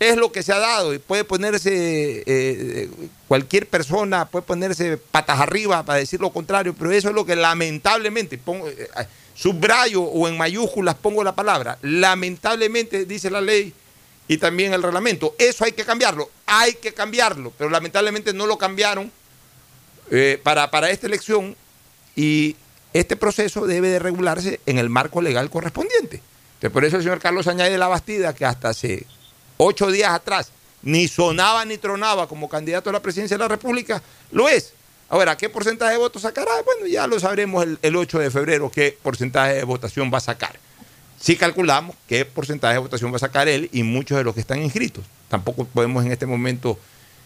Es lo que se ha dado. Y puede ponerse, eh, cualquier persona puede ponerse patas arriba para decir lo contrario, pero eso es lo que lamentablemente, pongo, eh, subrayo o en mayúsculas pongo la palabra, lamentablemente dice la ley y también el reglamento. Eso hay que cambiarlo, hay que cambiarlo, pero lamentablemente no lo cambiaron eh, para, para esta elección y este proceso debe de regularse en el marco legal correspondiente. Entonces, por eso el señor Carlos Añade de la Bastida, que hasta hace ocho días atrás ni sonaba ni tronaba como candidato a la presidencia de la República, lo es. Ahora, ¿qué porcentaje de votos sacará? Bueno, ya lo sabremos el, el 8 de febrero qué porcentaje de votación va a sacar. Sí calculamos qué porcentaje de votación va a sacar él y muchos de los que están inscritos. Tampoco podemos en este momento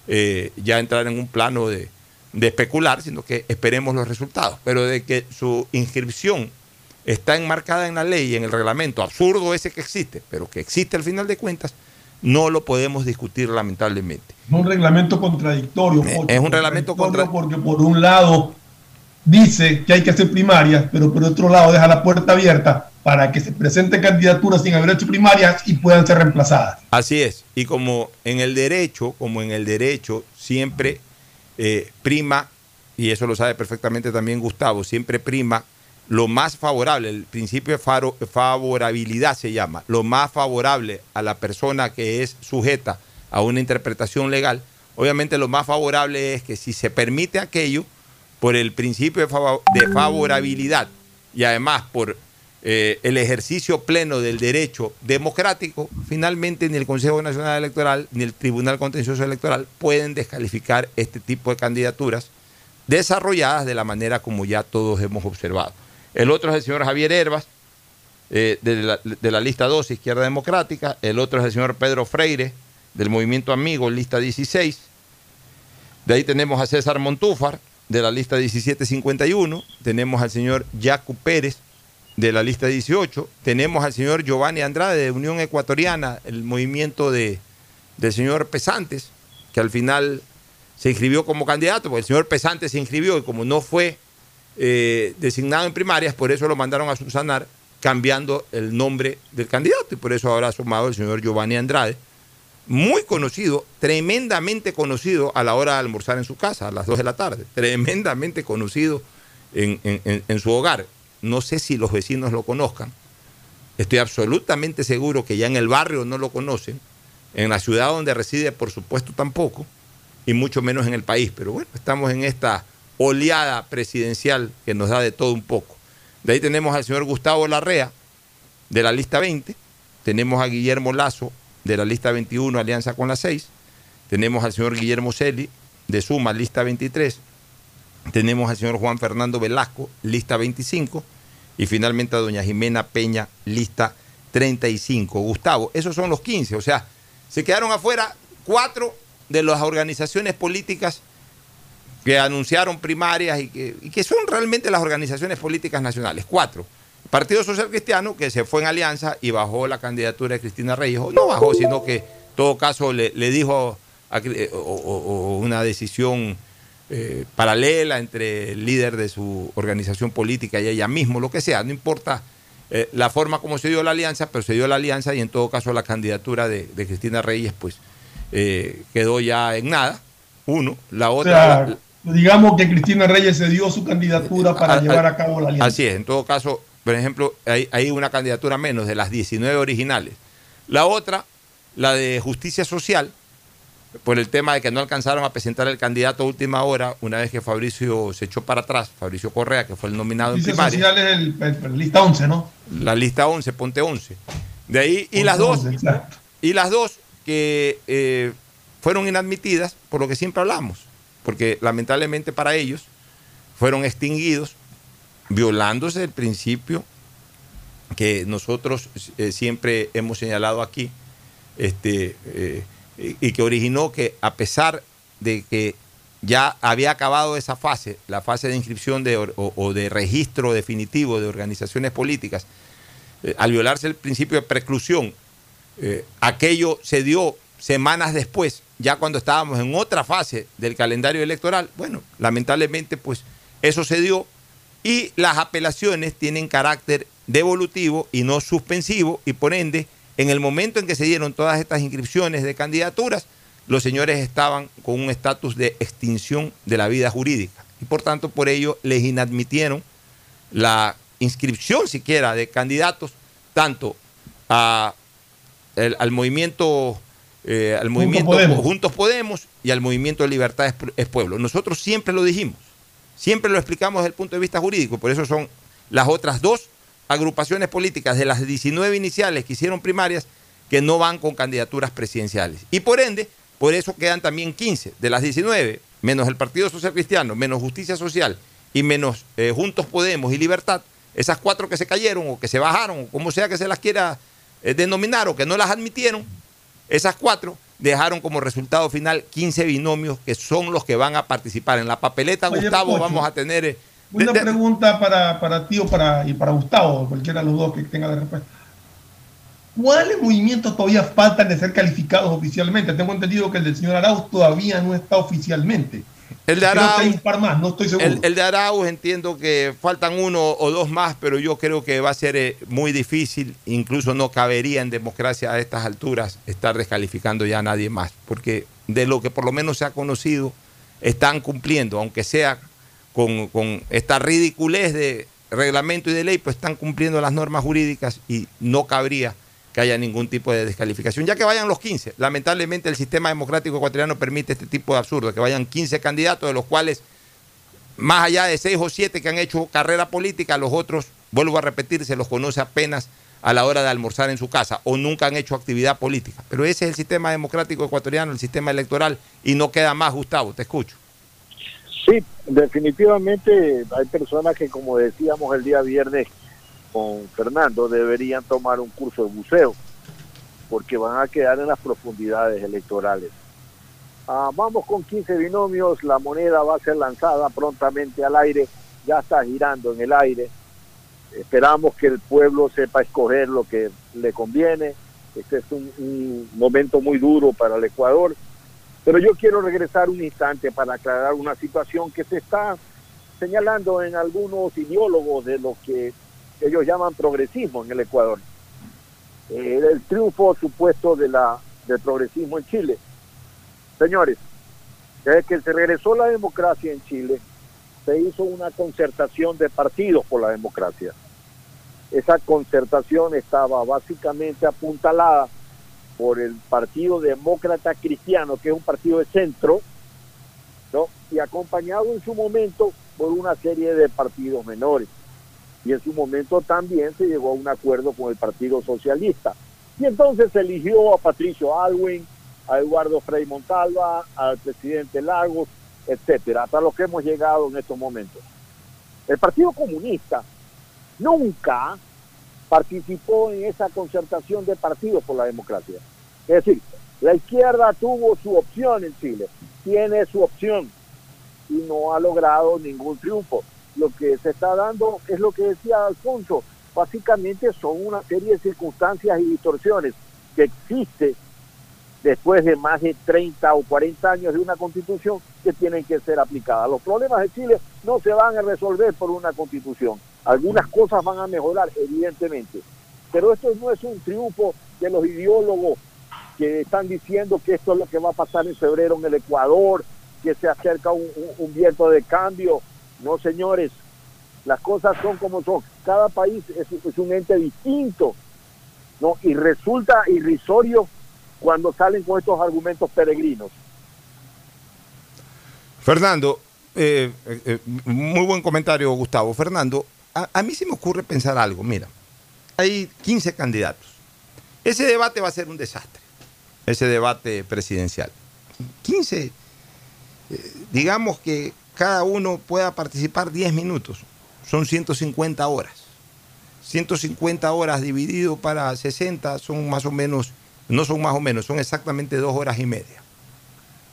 eh, ya entrar en un plano de, de especular, sino que esperemos los resultados. Pero de que su inscripción está enmarcada en la ley y en el reglamento, absurdo ese que existe, pero que existe al final de cuentas, no lo podemos discutir lamentablemente. Es un reglamento contradictorio. Es un reglamento contradictorio porque por un lado dice que hay que hacer primarias, pero por otro lado deja la puerta abierta para que se presenten candidaturas sin haber hecho primarias y puedan ser reemplazadas. Así es. Y como en el derecho, como en el derecho siempre eh, prima, y eso lo sabe perfectamente también Gustavo, siempre prima lo más favorable, el principio de favorabilidad se llama, lo más favorable a la persona que es sujeta a una interpretación legal, obviamente lo más favorable es que si se permite aquello, por el principio de favorabilidad y además por eh, el ejercicio pleno del derecho democrático, finalmente ni el Consejo Nacional Electoral ni el Tribunal Contencioso Electoral pueden descalificar este tipo de candidaturas desarrolladas de la manera como ya todos hemos observado. El otro es el señor Javier Herbas, eh, de, la, lista 12, Izquierda Democrática. El otro es el señor Pedro Freire, del Movimiento Amigo, lista 16. De ahí tenemos a César Montúfar, de la lista 1751. Tenemos al señor Jacu Pérez, de la lista 18. Tenemos al señor Giovanni Andrade, de Unión Ecuatoriana, el movimiento de, del señor Pesantes, que al final se inscribió como candidato, porque el señor Pesantes se inscribió y como no fue eh, designado en primarias, por eso lo mandaron a subsanar, cambiando el nombre del candidato. Y por eso ahora ha sumado el señor Giovanni Andrade, muy conocido, tremendamente conocido a la hora de almorzar en su casa, a las 2 de la tarde, tremendamente conocido en, en- en- su hogar. No sé si los vecinos lo conozcan. Estoy absolutamente seguro que ya en el barrio no lo conocen. En la ciudad donde reside, por supuesto, tampoco. Y mucho menos en el país. Pero bueno, estamos en esta oleada presidencial que nos da de todo un poco. De ahí tenemos al señor Gustavo Larrea, de la lista 20. Tenemos a Guillermo Lazo, de la lista 21, Alianza con la 6. Tenemos al señor Guillermo Celi, de Suma, lista 23. Tenemos al señor Juan Fernando Velasco, lista 25. Y finalmente a doña Jimena Peña, lista 35. Gustavo, esos son los 15. O sea, se quedaron afuera cuatro de las organizaciones políticas que anunciaron primarias y que, y que son realmente las organizaciones políticas nacionales. Cuatro. El Partido Social Cristiano, que se fue en alianza y bajó la candidatura de Cristina Reyes. O No bajó, sino que en todo caso le, le dijo a o- o- o una decisión eh, paralela entre el líder de su organización política y ella mismo, lo que sea, no importa eh, la forma como se dio la alianza, pero se dio la alianza y en todo caso la candidatura de, de Cristina Reyes pues eh, quedó ya en nada, uno, la otra... sea, digamos que Cristina Reyes se dio su candidatura para Ah, llevar a cabo la alianza. Así es, en todo caso, por ejemplo, hay, hay una candidatura menos de las 19 originales. La otra, la de justicia social, por el tema de que no alcanzaron a presentar el candidato a última hora, una vez que Fabricio se echó para atrás, Fabricio Correa, que fue el nominado en Dice primaria. social es el, el- el lista 11, ¿no? La lista 11, ponte 11. De ahí, y Ponte las dos, 11, exacto. y las dos que eh, fueron inadmitidas por lo que siempre hablamos, porque lamentablemente para ellos fueron extinguidos, violándose el principio que nosotros eh, siempre hemos señalado aquí, este, eh, y que originó que a pesar de que ya había acabado esa fase, la fase de inscripción de, o, de registro definitivo de organizaciones políticas, eh, al violarse el principio de preclusión, aquello se dio semanas después, ya cuando estábamos en otra fase del calendario electoral. Bueno, lamentablemente, pues eso se dio y las apelaciones tienen carácter devolutivo y no suspensivo y por ende, en el momento en que se dieron todas estas inscripciones de candidaturas, los señores estaban con un estatus de extinción de la vida jurídica y por tanto por ello les inadmitieron la inscripción siquiera de candidatos tanto a el- al movimiento eh, al movimiento Podemos. Juntos Podemos y al movimiento de Libertad es, es Pueblo. Nosotros siempre lo dijimos, siempre lo explicamos desde el punto de vista jurídico, por eso son las otras dos agrupaciones políticas de las 19 iniciales que hicieron primarias que no van con candidaturas presidenciales. Y por ende, por eso quedan también 15 de las 19, menos el Partido Social Cristiano, menos Justicia Social y menos eh, Juntos Podemos y Libertad, esas cuatro que se cayeron o que se bajaron, o como sea que se las quiera eh, denominar o que no las admitieron, esas cuatro dejaron como resultado final 15 binomios que son los que van a participar. En la papeleta, Oye, Gustavo, Pocho, vamos a tener... eh, Una de- de- pregunta para, para ti o para, y para Gustavo, cualquiera de los dos que tenga la respuesta. ¿Cuáles movimientos todavía faltan de ser calificados oficialmente? Tengo entendido que el del señor Arauz todavía no está oficialmente. El de Creo que hay Arauz, un par más, no estoy seguro. el, el de Arauz entiendo que faltan uno o dos más, pero yo creo que va a ser eh, muy difícil, incluso no cabería en democracia a estas alturas estar descalificando ya a nadie más, porque de lo que por lo menos se ha conocido, están cumpliendo, aunque sea con, con esta ridiculez de reglamento y de ley, pues están cumpliendo las normas jurídicas y no cabría que haya ningún tipo de descalificación, ya que vayan los 15. Lamentablemente el sistema democrático ecuatoriano permite este tipo de absurdo, que vayan 15 candidatos, de los cuales más allá de 6 o 7 que han hecho carrera política, los otros, vuelvo a repetir, se los conoce apenas a la hora de almorzar en su casa o nunca han hecho actividad política. Pero ese es el sistema democrático ecuatoriano, el sistema electoral, y no queda más, Gustavo, te escucho. Sí, definitivamente hay personas que, como decíamos el día viernes con Fernando, deberían tomar un curso de buceo, porque van a quedar en las profundidades electorales. Ah, vamos con 15 binomios, la moneda va a ser lanzada prontamente al aire, ya está girando en el aire. Esperamos que el pueblo sepa escoger lo que le conviene. Este es un, momento muy duro para el Ecuador. Pero yo quiero regresar un instante para aclarar una situación que se está señalando en algunos ideólogos de lo que ellos llaman progresismo en el Ecuador. Eh, el triunfo supuesto de la, del progresismo en Chile. Señores, desde que se regresó la democracia en Chile, se hizo una concertación de partidos por la democracia. Esa concertación estaba básicamente apuntalada por el Partido Demócrata Cristiano, que es un partido de centro, ¿no? y acompañado en su momento por una serie de partidos menores. Y en su momento también se llegó a un acuerdo con el Partido Socialista. Y entonces se eligió a Patricio Alwin, a Eduardo Frei Montalva, al presidente Lagos, etcétera, hasta lo que hemos llegado en estos momentos. El Partido Comunista nunca participó en esa concertación de partidos por la democracia. Es decir, la izquierda tuvo su opción en Chile, tiene su opción y no ha logrado ningún triunfo. Lo que se está dando es lo que decía Alfonso, básicamente son una serie de circunstancias y distorsiones que existe después de más de 30 o 40 años de una constitución que tienen que ser aplicadas. Los problemas de Chile no se van a resolver por una constitución. Algunas cosas van a mejorar, evidentemente. Pero esto no es un triunfo de los ideólogos que están diciendo que esto es lo que va a pasar en febrero en el Ecuador, que se acerca un, un- un viento de cambio. No, señores, las cosas son como son. Cada país es, un ente distinto. ¿no? Y resulta irrisorio cuando salen con estos argumentos peregrinos. Fernando, eh, eh, eh, muy buen comentario, Gustavo. Fernando, a, mí se me ocurre pensar algo. Mira, hay 15 candidatos. Ese debate va a ser un desastre, ese debate presidencial. 15, eh, digamos que cada uno pueda participar 10 minutos, son 150 horas. 150 horas dividido para 60 son más o menos, no son más o menos, son exactamente dos horas y media.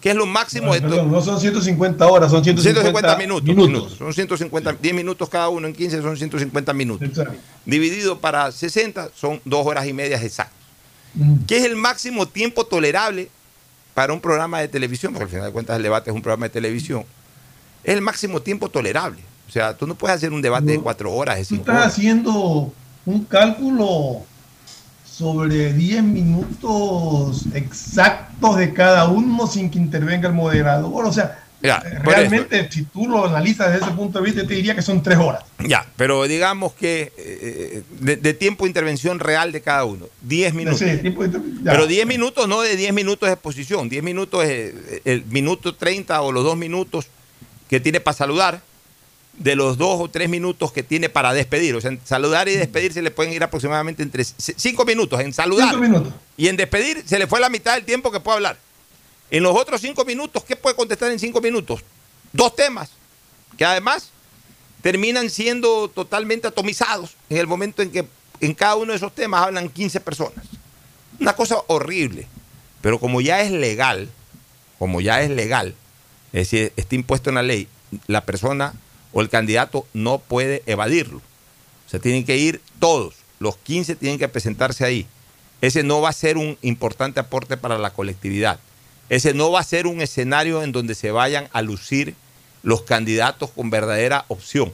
¿Qué es lo máximo de todo? Perdón, no son 150 horas, son 150, 150 minutos, minutos. Son 150, 10 minutos cada uno en 15 son 150 minutos. Dividido para 60 son dos horas y media exactas. ¿Qué es el máximo tiempo tolerable para un programa de televisión? Porque al final de cuentas el debate es un programa de televisión. Es el máximo tiempo tolerable. O sea, tú no puedes hacer un debate de cuatro horas, de Tú estás horas. haciendo un cálculo sobre 10 minutos exactos de cada uno sin que intervenga el moderador. O sea, Ya, eh, realmente, si tú lo analizas desde ese punto de vista, yo te diría que son tres horas. Ya, pero digamos que eh, de, de tiempo de intervención real de cada uno, 10 minutos. Sí, de-. Pero 10 minutos no de 10 minutos de exposición, 10 minutos es eh, el minuto 30 o los 2 minutos que tiene para saludar, de los 2 o 3 minutos que tiene para despedir. O sea, en saludar y despedir se le pueden ir aproximadamente entre 5 minutos en saludar. Cinco minutos. Y en despedir se le fue la mitad del tiempo que puede hablar. En los otros 5 minutos, ¿qué puede contestar en 5 minutos? Dos temas, que además terminan siendo totalmente atomizados en el momento en que en cada uno de esos temas hablan 15 personas. Una cosa horrible. Pero como ya es legal, como ya es legal, es decir, está impuesto en la ley, la persona o el candidato no puede evadirlo. O sea, tienen que ir todos, los 15 tienen que presentarse ahí. Ese no va a ser un importante aporte para la colectividad. Ese no va a ser un escenario en donde se vayan a lucir los candidatos con verdadera opción.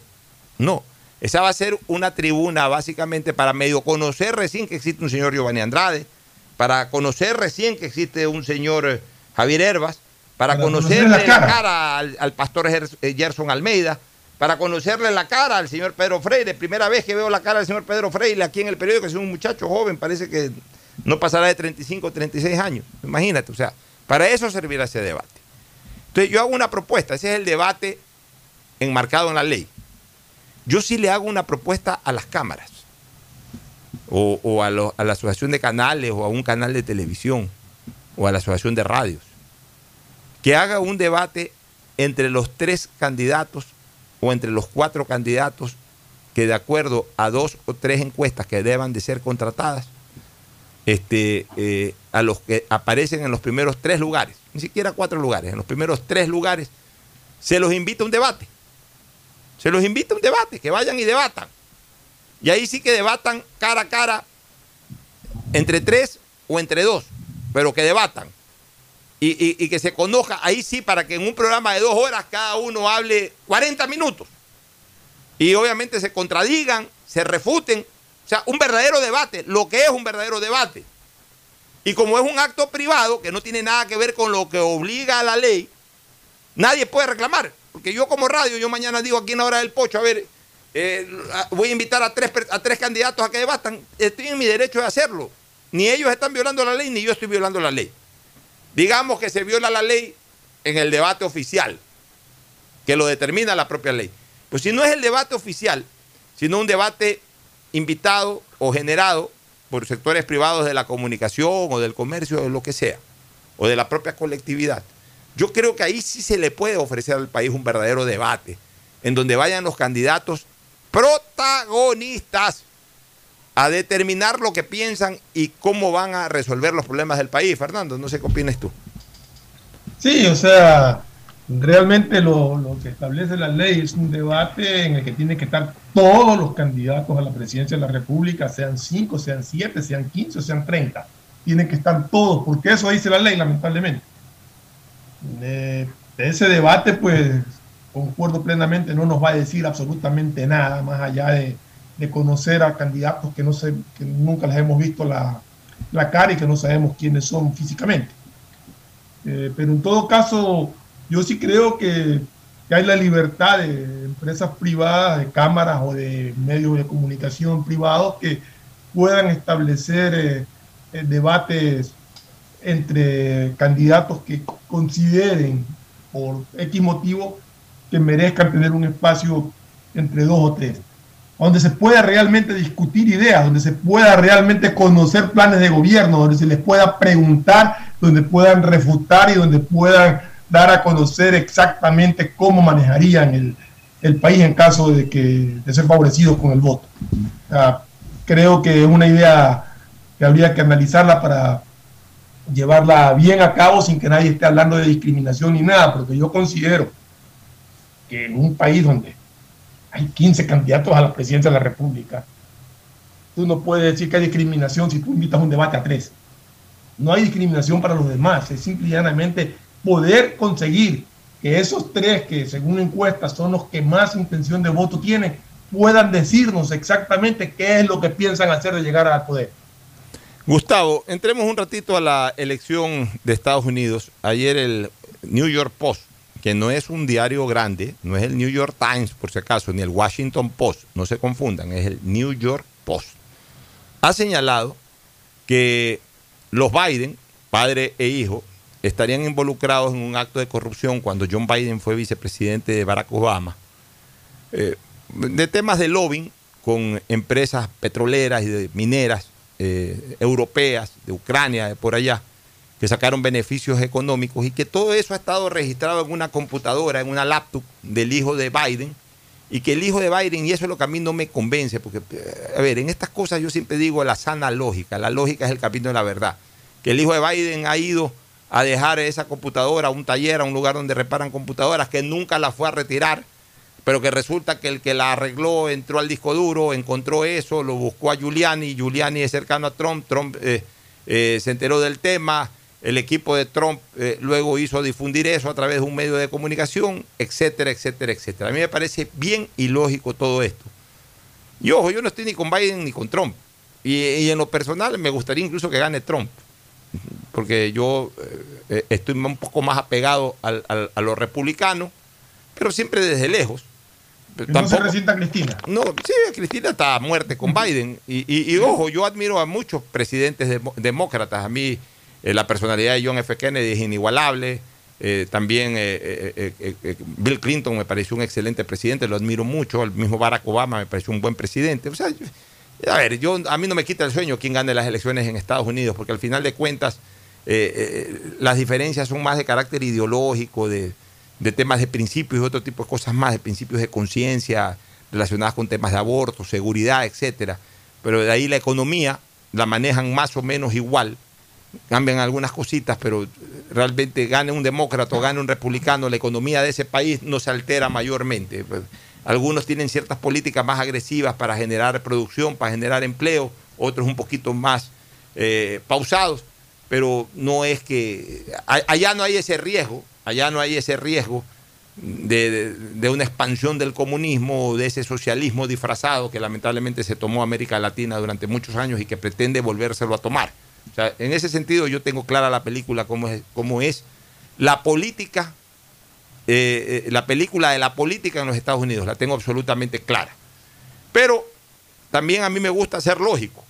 No, esa va a ser una tribuna básicamente para medio conocer recién que existe un señor Giovanni Andrade, para conocer recién que existe un señor eh, Javier Herbas, para, Para conocerle conocerle la cara, cara. al, al pastor eh, Gerson Almeida, para conocerle la cara al señor Pedro Freire. Primera vez que veo la cara del señor Pedro Freire aquí en el periódico, es un muchacho joven, parece que no pasará de 35 o 36 años. Imagínate, o sea, para eso servirá ese debate. Entonces yo hago una propuesta, ese es el debate enmarcado en la ley. Yo sí le hago una propuesta a las cámaras, o, o a, lo- a la asociación de canales, o a un canal de televisión, o a la asociación de radios, que haga un debate entre los tres candidatos o entre los cuatro candidatos que de acuerdo a dos o tres encuestas que deban de ser contratadas, este, eh, a los que aparecen en los primeros tres lugares, ni siquiera cuatro lugares, en los primeros tres lugares, se los invita a un debate. Se los invita a un debate, que vayan y debatan. Y ahí sí que debatan cara a cara entre tres o entre dos, pero que debatan. Y, que se conozca ahí sí para que en un programa de dos horas cada uno hable 40 minutos. Y obviamente se contradigan, se refuten. O sea, un verdadero debate, lo que es un verdadero debate. Y como es un acto privado que no tiene nada que ver con lo que obliga a la ley, nadie puede reclamar. Porque yo como radio, yo mañana digo aquí en la hora del pocho, a ver, eh, voy a invitar a tres, a tres candidatos a que debatan. Estoy en mi derecho de hacerlo. Ni ellos están violando la ley, ni yo estoy violando la ley. Digamos que se viola la ley en el debate oficial, que lo determina la propia ley. Pues si no es el debate oficial, sino un debate invitado o generado por sectores privados de la comunicación o del comercio o lo que sea, o de la propia colectividad, yo creo que ahí sí se le puede ofrecer al país un verdadero debate, en donde vayan los candidatos protagonistas a determinar lo que piensan y cómo van a resolver los problemas del país. Fernando, no sé qué opinas tú. Sí, o sea, realmente lo, que establece la ley es un debate en el que tienen que estar todos los candidatos a la presidencia de la República, sean 5, sean 7, sean 15 o sean 30. Tienen que estar todos, porque eso dice la ley, lamentablemente. Eh, de ese debate, pues, concuerdo plenamente, no nos va a decir absolutamente nada, más allá de, de conocer a candidatos que, no sé, que nunca les hemos visto la, la cara y que no sabemos quiénes son físicamente. Eh, pero en todo caso, yo sí creo que, que hay la libertad de empresas privadas, de cámaras o de medios de comunicación privados que puedan establecer eh, eh, debates entre candidatos que consideren por X motivo que merezcan tener un espacio entre dos o tres, donde se pueda realmente discutir ideas, donde se pueda realmente conocer planes de gobierno, donde se les pueda preguntar, donde puedan refutar y donde puedan dar a conocer exactamente cómo manejarían el, el país en caso de que de ser favorecidos con el voto. Creo que es una idea que habría que analizarla para llevarla bien a cabo sin que nadie esté hablando de discriminación ni nada, porque yo considero que en un país donde hay 15 candidatos a la presidencia de la República, tú no puedes decir que hay discriminación si tú invitas un debate a tres. No hay discriminación para los demás, es simple y llanamente poder conseguir que esos tres que según encuestas son los que más intención de voto tienen, puedan decirnos exactamente qué es lo que piensan hacer de llegar al poder. Gustavo, entremos un ratito a la elección de Estados Unidos. Ayer el New York Post, que no es un diario grande, no es el New York Times por si acaso, ni el Washington Post, no se confundan, es el New York Post, ha señalado que los Biden, padre e hijo, estarían involucrados en un acto de corrupción cuando John Biden fue vicepresidente de Barack Obama, eh, de temas de lobbying con empresas petroleras y de mineras eh, europeas, de Ucrania, de por allá, que sacaron beneficios económicos y que todo eso ha estado registrado en una computadora, en una laptop del hijo de Biden, y que el hijo de Biden, y eso es lo que a mí no me convence, porque, eh, a ver, en estas cosas yo siempre digo la sana lógica, la lógica es el camino de la verdad, que el hijo de Biden ha ido a dejar esa computadora un taller, a un lugar donde reparan computadoras, que nunca la fue a retirar, pero que resulta que el que la arregló entró al disco duro, encontró eso, lo buscó a Giuliani, Giuliani es cercano a Trump, Trump eh, eh, se enteró del tema, el equipo de Trump eh, luego hizo difundir eso a través de un medio de comunicación, etcétera, etcétera, etcétera. A mí me parece bien ilógico todo esto. Y ojo, yo no estoy ni con Biden ni con Trump. Y, en lo personal me gustaría incluso que gane Trump, porque yo estoy un poco más apegado a los republicanos, pero siempre desde lejos no se resienta Cristina. No, sí, Cristina está a muerte con Biden. Y, ojo, yo admiro a muchos presidentes demócratas. A mí eh, la personalidad de John F. Kennedy es inigualable. Eh, también eh, Bill Clinton me pareció un excelente presidente, lo admiro mucho. El mismo Barack Obama me pareció un buen presidente. O sea, a ver, yo, a mí no me quita el sueño quién gane las elecciones en Estados Unidos, porque al final de cuentas las diferencias son más de carácter ideológico, de, temas de principios y otro tipo de cosas más, de principios de conciencia relacionadas con temas de aborto, seguridad, etcétera. Pero de ahí la economía la manejan más o menos igual. Cambian algunas cositas, pero realmente gane un demócrata o gane un republicano, la economía de ese país no se altera mayormente. Algunos tienen ciertas políticas más agresivas para generar producción, para generar empleo, otros un poquito más eh, pausados, pero no es que allá no hay ese riesgo Allá no hay ese riesgo de, una expansión del comunismo, de ese socialismo disfrazado que lamentablemente se tomó América Latina durante muchos años y que pretende volvérselo a tomar. En ese sentido yo tengo clara la película cómo es, la política, eh, eh, la película de la política en los Estados Unidos, la tengo absolutamente clara. Pero también a mí me gusta ser lógico.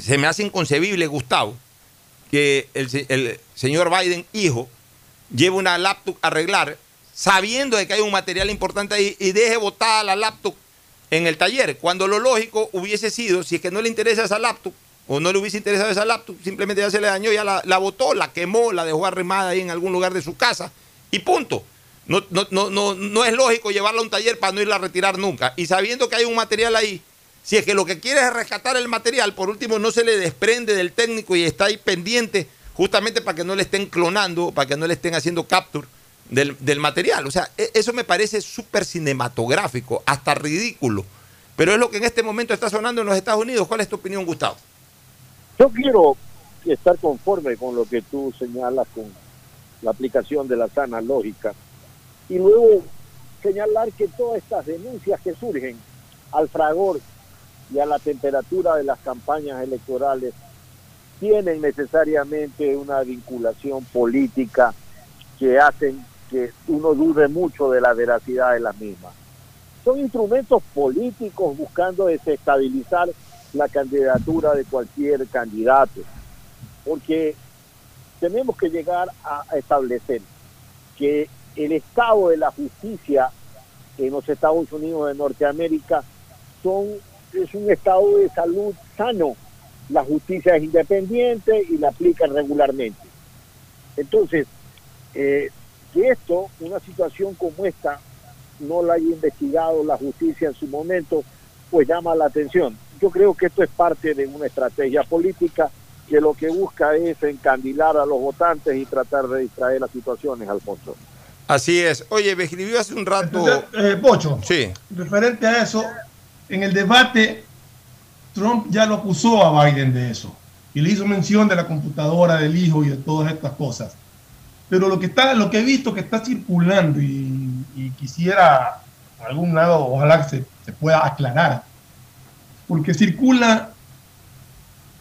Se me hace inconcebible, Gustavo, que el, el señor Biden, hijo, lleve una laptop a arreglar, sabiendo de que hay un material importante ahí y deje botada la laptop en el taller, cuando lo lógico hubiese sido, si es que no le interesa esa laptop, o no le hubiese interesado esa laptop, simplemente ya se le dañó, ya la, botó, la quemó, la dejó arrimada ahí en algún lugar de su casa, y punto. No, no, no, no, no es lógico llevarla a un taller para no irla a retirar nunca. Y sabiendo que hay un material ahí, si es que lo que quiere es rescatar el material, por último no se le desprende del técnico y está ahí pendiente justamente para que no le estén clonando, para que no le estén haciendo capture del, material. O sea, e, eso me parece súper cinematográfico, hasta ridículo. Pero es lo que en este momento está sonando en los Estados Unidos. ¿Cuál es tu opinión, Gustavo? Yo quiero estar conforme con lo que tú señalas con la aplicación de la sana lógica. Y luego señalar que todas estas denuncias que surgen al fragor y a la temperatura de las campañas electorales tienen necesariamente una vinculación política que hacen que uno dude mucho de la veracidad de las mismas. Son instrumentos políticos buscando desestabilizar la candidatura de cualquier candidato, porque tenemos que llegar a establecer que el estado de la justicia en los Estados Unidos de Norteamérica son es un estado de salud sano. La justicia es independiente y la aplican regularmente. Entonces, eh, que esto, una situación como esta, no la haya investigado la justicia en su momento, pues llama la atención. Yo creo que esto es parte de una estrategia política que lo que busca es encandilar a los votantes y tratar de distraer las situaciones, Alfonso. Así es. Oye, me escribió hace un rato. Eh, Pocho, Sí. referente a eso, en el debate, Trump ya lo acusó a Biden de eso. Y le hizo mención de la computadora del hijo y de todas estas cosas. Pero lo que está, lo que he visto que está circulando y, y quisiera a algún lado, ojalá que se, se pueda aclarar, porque circula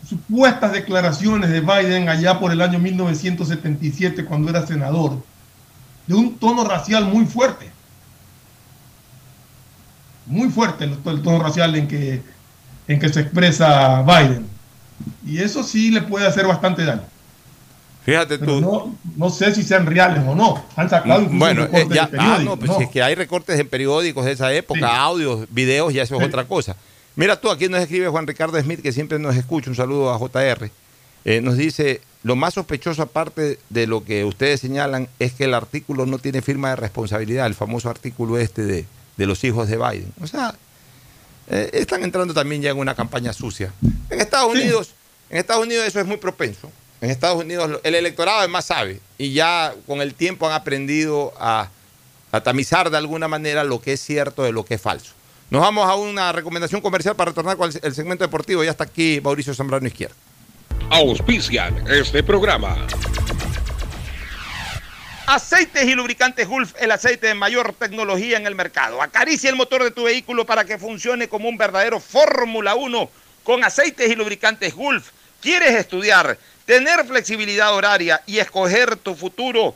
supuestas declaraciones de Biden allá por el año 1977 cuando era senador, de un tono racial muy fuerte. Muy fuerte el, tono racial en que, en que se expresa Biden. Y eso sí le puede hacer bastante daño. Fíjate Pero tú. no, no sé si sean reales o no. Han sacado Bueno, eh, ya, ah, no, pues ¿no? si es que hay recortes en periódicos de esa época, audios, videos, ya eso es otra cosa. Mira tú, aquí nos escribe Juan Ricardo Smith, que siempre nos escucha, un saludo a JR. Eh, nos dice, lo más sospechoso aparte de lo que ustedes señalan es que el artículo no tiene firma de responsabilidad, el famoso artículo este de, de los hijos de Biden. O sea, eh, están entrando también ya en una campaña sucia. En Estados Unidos, en Estados Unidos eso es muy propenso. En Estados Unidos el electorado además sabe y ya con el tiempo han aprendido a, a tamizar de alguna manera lo que es cierto de lo que es falso. Nos vamos a una recomendación comercial para retornar con el, segmento deportivo. Ya está aquí Mauricio Zambrano Izquierda. Auspician este programa. Aceites y lubricantes Gulf, el aceite de mayor tecnología en el mercado. Acaricia el motor de tu vehículo para que funcione como un verdadero Fórmula 1 con aceites y lubricantes Gulf. ¿Quieres estudiar, tener flexibilidad horaria y escoger tu futuro?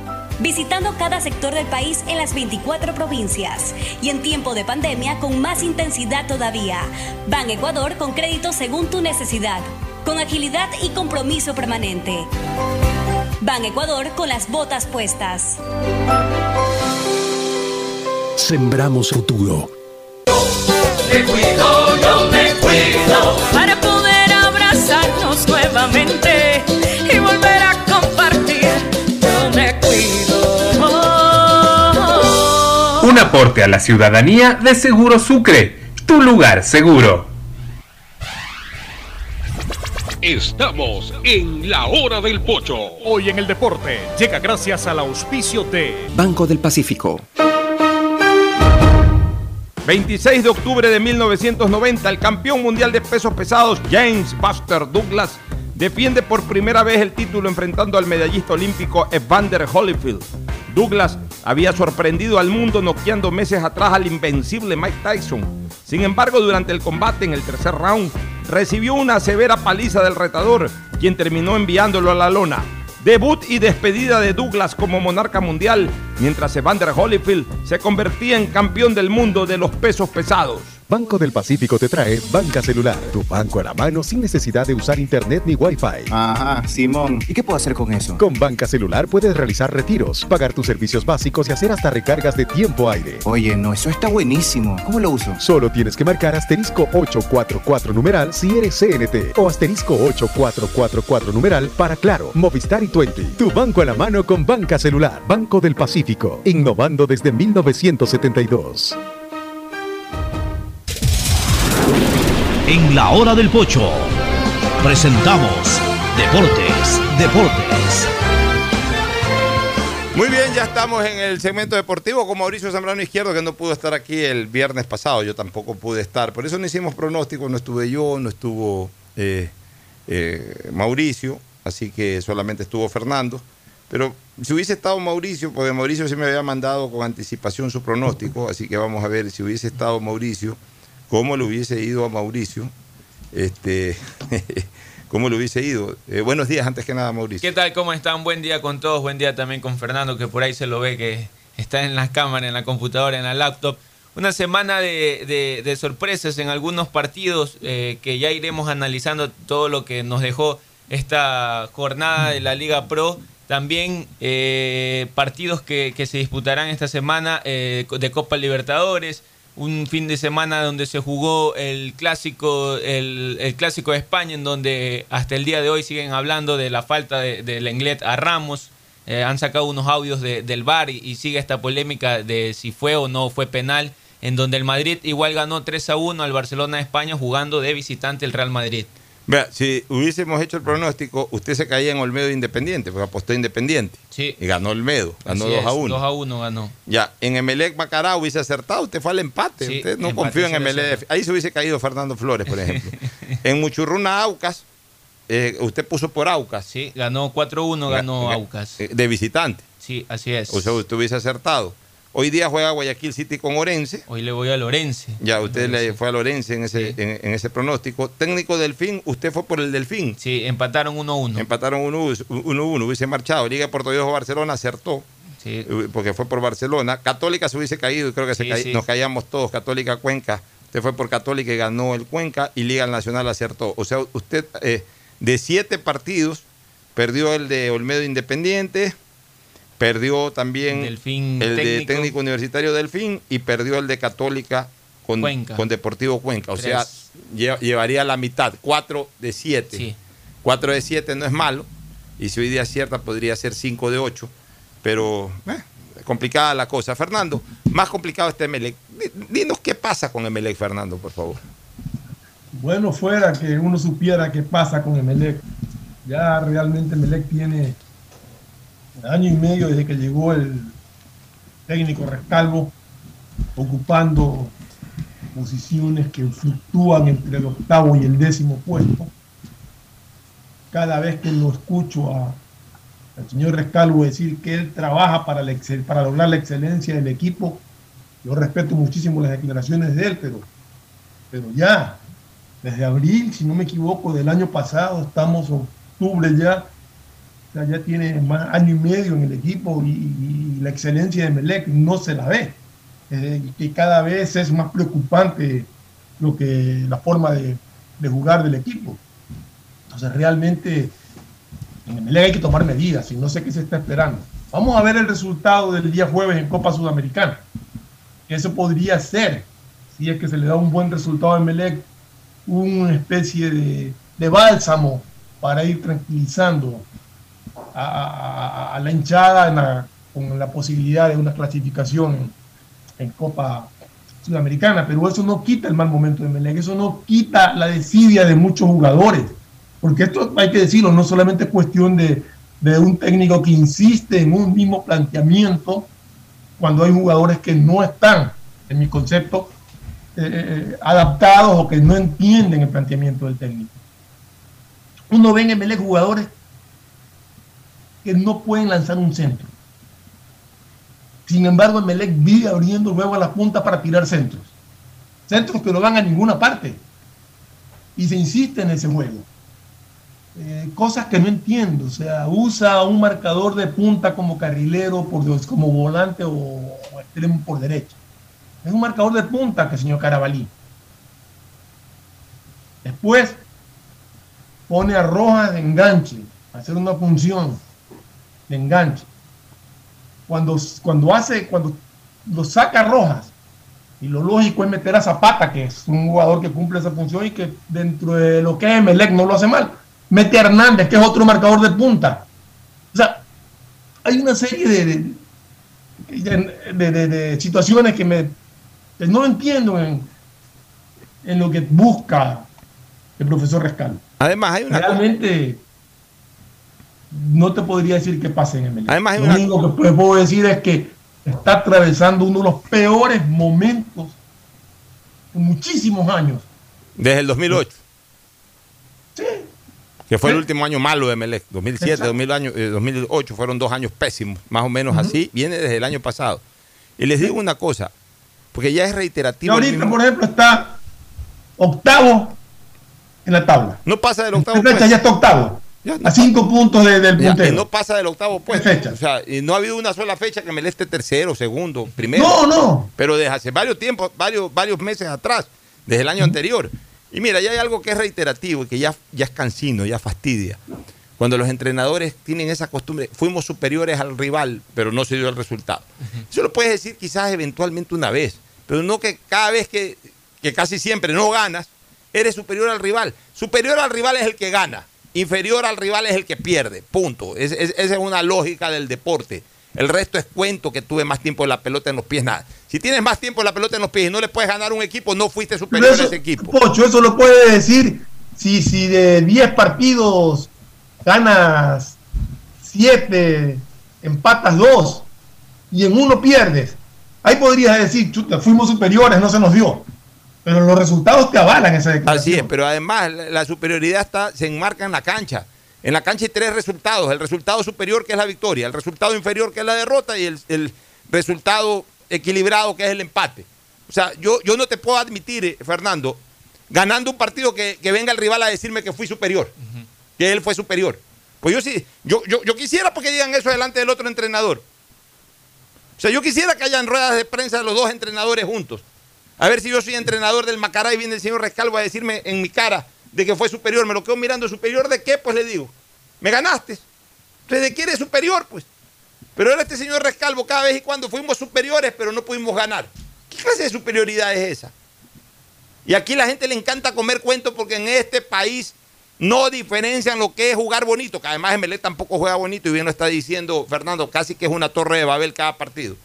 Visitando cada sector del país en las 24 provincias y en tiempo de pandemia con más intensidad todavía. Ban Ecuador con crédito según tu necesidad, con agilidad y compromiso permanente. Ban Ecuador con las botas puestas. Sembramos futuro. Me cuido, yo me cuido para poder abrazarnos nuevamente aporte a la ciudadanía de Seguro Sucre, tu lugar seguro. Estamos en la hora del pocho. Hoy en el deporte llega gracias al auspicio de Banco del Pacífico. 26 de octubre de 1990, el campeón mundial de pesos pesados James Buster Douglas defiende por primera vez el título enfrentando al medallista olímpico Evander Holyfield. Douglas había sorprendido al mundo noqueando meses atrás al invencible Mike Tyson. Sin embargo, durante el combate en el tercer round, recibió una severa paliza del retador, quien terminó enviándolo a la lona. Debut y despedida de Douglas como monarca mundial, mientras Evander Holyfield se convertía en campeón del mundo de los pesos pesados. Banco del Pacífico te trae Banca Celular, tu banco a la mano sin necesidad de usar internet ni wifi. Ajá, Simón. ¿Y qué puedo hacer con eso? Con Banca Celular puedes realizar retiros, pagar tus servicios básicos y hacer hasta recargas de tiempo aire. Oye, no, eso está buenísimo. ¿Cómo lo uso? Solo tienes que marcar asterisco 844 numeral si eres CNT o asterisco 8444 numeral para Claro, Movistar y Twenty. Tu banco a la mano con Banca Celular, Banco del Pacífico, innovando desde 1972. En la hora del pocho presentamos Deportes, Deportes. Muy bien, ya estamos en el segmento deportivo con Mauricio Zambrano Izquierdo, que no pudo estar aquí el viernes pasado, yo tampoco pude estar, por eso no hicimos pronósticos, no estuve yo, no estuvo eh, eh, Mauricio, así que solamente estuvo Fernando. Pero si hubiese estado Mauricio, porque Mauricio sí me había mandado con anticipación su pronóstico, así que vamos a ver si hubiese estado Mauricio, cómo le hubiese ido a Mauricio. Este, ¿Cómo le hubiese ido? Eh, buenos días, antes que nada, Mauricio. ¿Qué tal? ¿Cómo están? Buen día con todos. Buen día también con Fernando, que por ahí se lo ve que está en las cámaras, en la computadora, en la laptop. Una semana de sorpresas en algunos partidos eh, que ya iremos analizando todo lo que nos dejó esta jornada de la Liga Pro. También eh, partidos que, que se disputarán esta semana eh, de Copa Libertadores. Un fin de semana donde se jugó el clásico, el, el clásico de España, en donde hasta el día de hoy siguen hablando de la falta de- del Englet a Ramos. Eh, han sacado unos audios de- del VAR y, y sigue esta polémica de si fue o no fue penal, en donde el Madrid igual ganó 3 a 1 al Barcelona de España jugando de visitante el Real Madrid. Vea, si hubiésemos hecho el pronóstico, usted se caía en Olmedo Independiente, porque apostó Independiente. Sí. Y ganó Olmedo, ganó Así 2 a es, 1. 2 a 1 ganó. Ya, en Emelec Macará hubiese acertado, usted fue al empate. Sí, usted no empate confió en Emelec. Ahí se hubiese caído Fernando Flores, por ejemplo. en Muchurruna Aucas, eh, usted puso por Aucas. Sí, ganó 4-1, ganó Aucas. Eh, De visitante. Sí, así es. O sea, usted hubiese acertado. Hoy día juega Guayaquil City con Orense. Hoy le voy a Lorense. Ya, usted le fue a Lorense en ese, en, en ese pronóstico. Técnico Delfín, usted fue por el Delfín. Sí, empataron 1-1. Empataron 1-1, hubiese marchado. Liga de Puerto Viejo Barcelona acertó. Sí. eh, Porque fue por Barcelona. Católica se hubiese caído y creo que Sí, nos caíamos todos. Católica Cuenca. Usted fue por Católica y ganó el Cuenca y Liga Nacional acertó. O sea, usted eh, de siete partidos perdió el de Olmedo Independiente, perdió también Delfín el de técnico. universitario Delfín y perdió el de Católica con, Cuenca. con Deportivo Cuenca. O Tres. sea, lle- llevaría la mitad, cuatro de siete. Sí. Cuatro de siete no es malo. Y si hoy día acierta, podría ser cinco de ocho. Pero eh, complicada la cosa. Fernando, más complicado este Emelec. Di- Dinos qué pasa con Emelec, Fernando, por favor. Bueno, fuera que uno supiera qué pasa con Emelec. Ya realmente Emelec tiene año y medio desde que llegó el técnico Rescalvo, ocupando posiciones que fluctúan entre el octavo y el décimo puesto. Cada vez que lo escucho a- al señor Rescalvo decir que él trabaja para, lograr la excelencia del equipo, yo respeto muchísimo las declaraciones de él, pero, pero ya, desde abril, si no me equivoco, del año pasado, estamos octubre ya, ya tiene más año y medio en el equipo y, y la excelencia de Melec no se la ve. Eh, que cada vez es más preocupante lo que la forma de, de jugar del equipo. Entonces realmente en Emelec hay que tomar medidas y no sé qué se está esperando. Vamos a ver el resultado del día jueves en Copa Sudamericana. Eso podría ser, si es que se le da un buen resultado a Emelec, una especie de, de bálsamo para ir tranquilizando a, la hinchada con la posibilidad de una clasificación en, Copa Sudamericana, pero eso no quita el mal momento de Melec, eso no quita la desidia de muchos jugadores, porque esto hay que decirlo, no solamente es cuestión de, de un técnico que insiste en un mismo planteamiento cuando hay jugadores que no están, en mi concepto, eh, eh, adaptados o que no entienden el planteamiento del técnico. Uno ve en Melec jugadores que no pueden lanzar un centro. Sin embargo, Emelec vive abriendo luego a la punta para tirar centros. Centros que no van a ninguna parte. y se insiste en ese juego. Eh, cosas que no entiendo, o sea, usa un marcador de punta como carrilero, por, como volante o, o extremo por derecha. Es un marcador de punta que el señor Carabalí. Después pone a Rojas de enganche, a hacer una función de enganche. Cuando, cuando hace, cuando lo saca Rojas, y lo lógico es meter a Zapata, que es un jugador que cumple esa función y que dentro de lo que es Melec no lo hace mal. Mete a Hernández, que es otro marcador de punta. O sea, hay una serie de, de, de, de situaciones que me que no entiendo en, en lo que busca el profesor Rescal. Además, hay una Realmente no te podría decir qué pasa en el Melec. Además, hay Lo una- único que puedo decir es que está atravesando uno de los peores momentos en muchísimos años. Desde el 2008. Que fue el último año malo de Melec. 2007, Exacto. 2000 año- eh, 2008 fueron dos años pésimos, más o menos así. Viene desde el año pasado. Y les digo una cosa, porque ya es Y reiterativo. el ahorita, mismo- por ejemplo, está octavo en la tabla. no pasa del octavo fecha puesto. ya está octavo. Ya no a cinco puntos de- del Ya, puntero. y no pasa del octavo puesto. O sea, y no ha habido una sola fecha que Melec esté tercero, segundo, primero. No, no. Pero desde hace varios tiempos, varios, varios meses atrás, desde el año anterior. Y mira, ya hay algo que es reiterativo y que ya, ya es cansino, ya fastidia. Cuando los entrenadores tienen esa costumbre, fuimos superiores al rival, pero no se dio el resultado. Eso lo puedes decir quizás eventualmente una vez, pero no que cada vez que, que casi siempre no ganas, eres superior al rival. Superior al rival es el que gana, inferior al rival es el que pierde, punto. Es- es- esa es una lógica del deporte. El resto es cuento que tuve más tiempo en la pelota en los pies, nada. Si tienes más tiempo en la pelota en los pies y no le puedes ganar un equipo, no fuiste superior eso, a ese equipo. Pocho, eso lo puede decir si, si de 10 partidos ganas 7, empatas 2 y en uno pierdes. Ahí podrías decir, chuta, fuimos superiores, no se nos dio. Pero los resultados te avalan esa declaración. Así es, pero además la, superioridad está, se enmarca en la cancha. En la cancha hay tres resultados. El resultado superior que es la victoria, el resultado inferior que es la derrota y el, el resultado equilibrado que es el empate. O sea, yo, yo no te puedo admitir, eh, Fernando, ganando un partido que, que venga el rival a decirme que fui superior, que él fue superior. Pues yo sí, yo, yo, yo quisiera porque digan eso delante del otro entrenador. O sea, yo quisiera que hayan ruedas de prensa de los dos entrenadores juntos. A ver si yo soy entrenador del Macará y viene el señor Rescalvo a decirme en mi cara de que fue superior. Me lo quedo mirando. ¿Superior de qué? Pues le digo. Me ganaste. Entonces, ¿de quién eres superior? Pues. Pero ahora este señor Rescalvo, cada vez y cuando fuimos superiores, pero no pudimos ganar. ¿Qué clase de superioridad es esa? Y aquí la gente le encanta comer cuentos porque en este país no diferencian lo que es jugar bonito, que además Emelec tampoco juega bonito y bien lo está diciendo Fernando, casi que es una torre de Babel cada partido.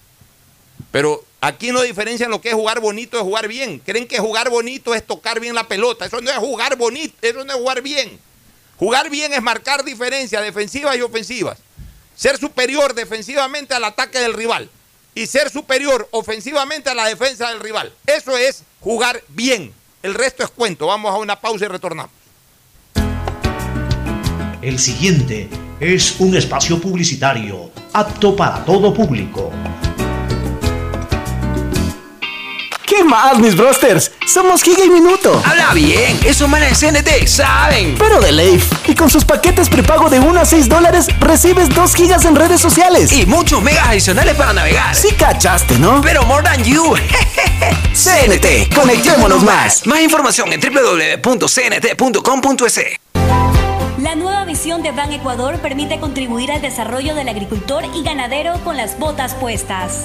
Pero aquí no diferencian lo que es jugar bonito de jugar bien. Creen que jugar bonito es tocar bien la pelota. Eso no es jugar bonito, eso no es jugar bien. Jugar bien es marcar diferencias defensivas y ofensivas. Ser superior defensivamente al ataque del rival y ser superior ofensivamente a la defensa del rival. Eso es jugar bien. El resto es cuento. Vamos a una pausa y retornamos. El siguiente es un espacio publicitario apto para todo público. ¿Qué más, mis brosters? Somos Giga y Minuto. Habla bien, esos manes de CNT saben. Pero de Leif. Y con sus paquetes prepago de 1 a 6 dólares, recibes 2 gigas en redes sociales. Y muchos megas adicionales para navegar. Sí cachaste, ¿no? Pero more than you. CNT, conectémonos más. Más información en www.cnt.com.es. La nueva visión de Ban Ecuador permite contribuir al desarrollo del agricultor y ganadero con las botas puestas.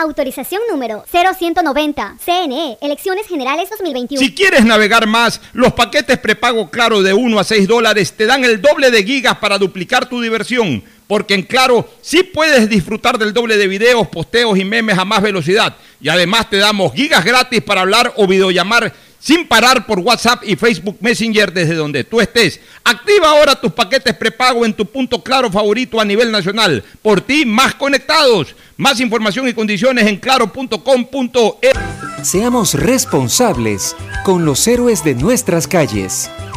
Autorización número 0190, CNE, Elecciones Generales 2021. Si quieres navegar más, los paquetes prepago Claro de 1 a 6 dólares te dan el doble de gigas para duplicar tu diversión. Porque en Claro sí puedes disfrutar del doble de videos, posteos y memes a más velocidad. Y además te damos gigas gratis para hablar o videollamar sin parar por WhatsApp y Facebook Messenger desde donde tú estés. Activa ahora tus paquetes prepago en tu punto claro favorito a nivel nacional. Por ti, más conectados. Más información y condiciones en claro.com.e. Seamos responsables con los héroes de nuestras calles.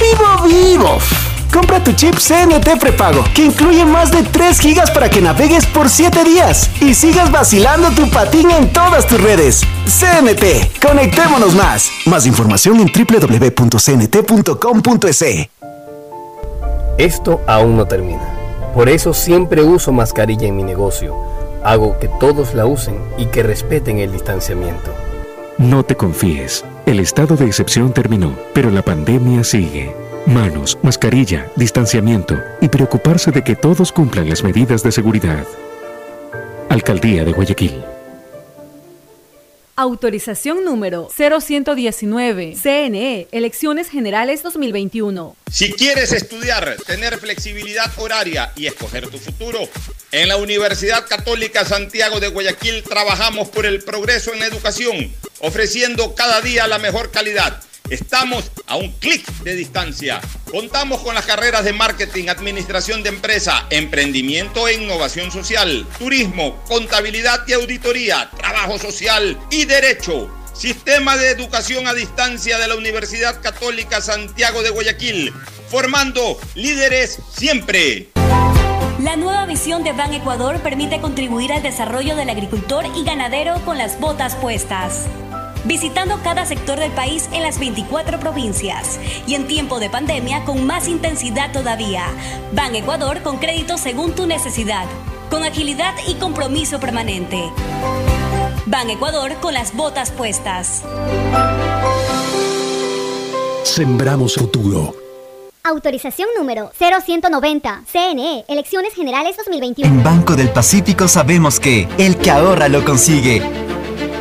¡Vivo, vivo! Compra tu chip CNT prepago, que incluye más de 3 gigas para que navegues por 7 días y sigas vacilando tu patín en todas tus redes. CNT, conectémonos más. Más información en www.cnt.com.es. Esto aún no termina. Por eso siempre uso mascarilla en mi negocio. Hago que todos la usen y que respeten el distanciamiento. No te confíes. El estado de excepción terminó, pero la pandemia sigue. Manos, mascarilla, distanciamiento y preocuparse de que todos cumplan las medidas de seguridad. Alcaldía de Guayaquil. Autorización número 0119. CNE, Elecciones Generales 2021. Si quieres estudiar, tener flexibilidad horaria y escoger tu futuro, en la Universidad Católica Santiago de Guayaquil trabajamos por el progreso en la educación, ofreciendo cada día la mejor calidad. Estamos a un clic de distancia. Contamos con las carreras de marketing, administración de empresa, emprendimiento e innovación social, turismo, contabilidad y auditoría, trabajo social y derecho. Sistema de educación a distancia de la Universidad Católica Santiago de Guayaquil, formando líderes siempre. La nueva visión de Ban Ecuador permite contribuir al desarrollo del agricultor y ganadero con las botas puestas visitando cada sector del país en las 24 provincias y en tiempo de pandemia con más intensidad todavía. Ban Ecuador con crédito según tu necesidad, con agilidad y compromiso permanente. Ban Ecuador con las botas puestas. Sembramos futuro. Autorización número 0190. CNE, Elecciones Generales 2021. En Banco del Pacífico sabemos que el que ahorra lo consigue.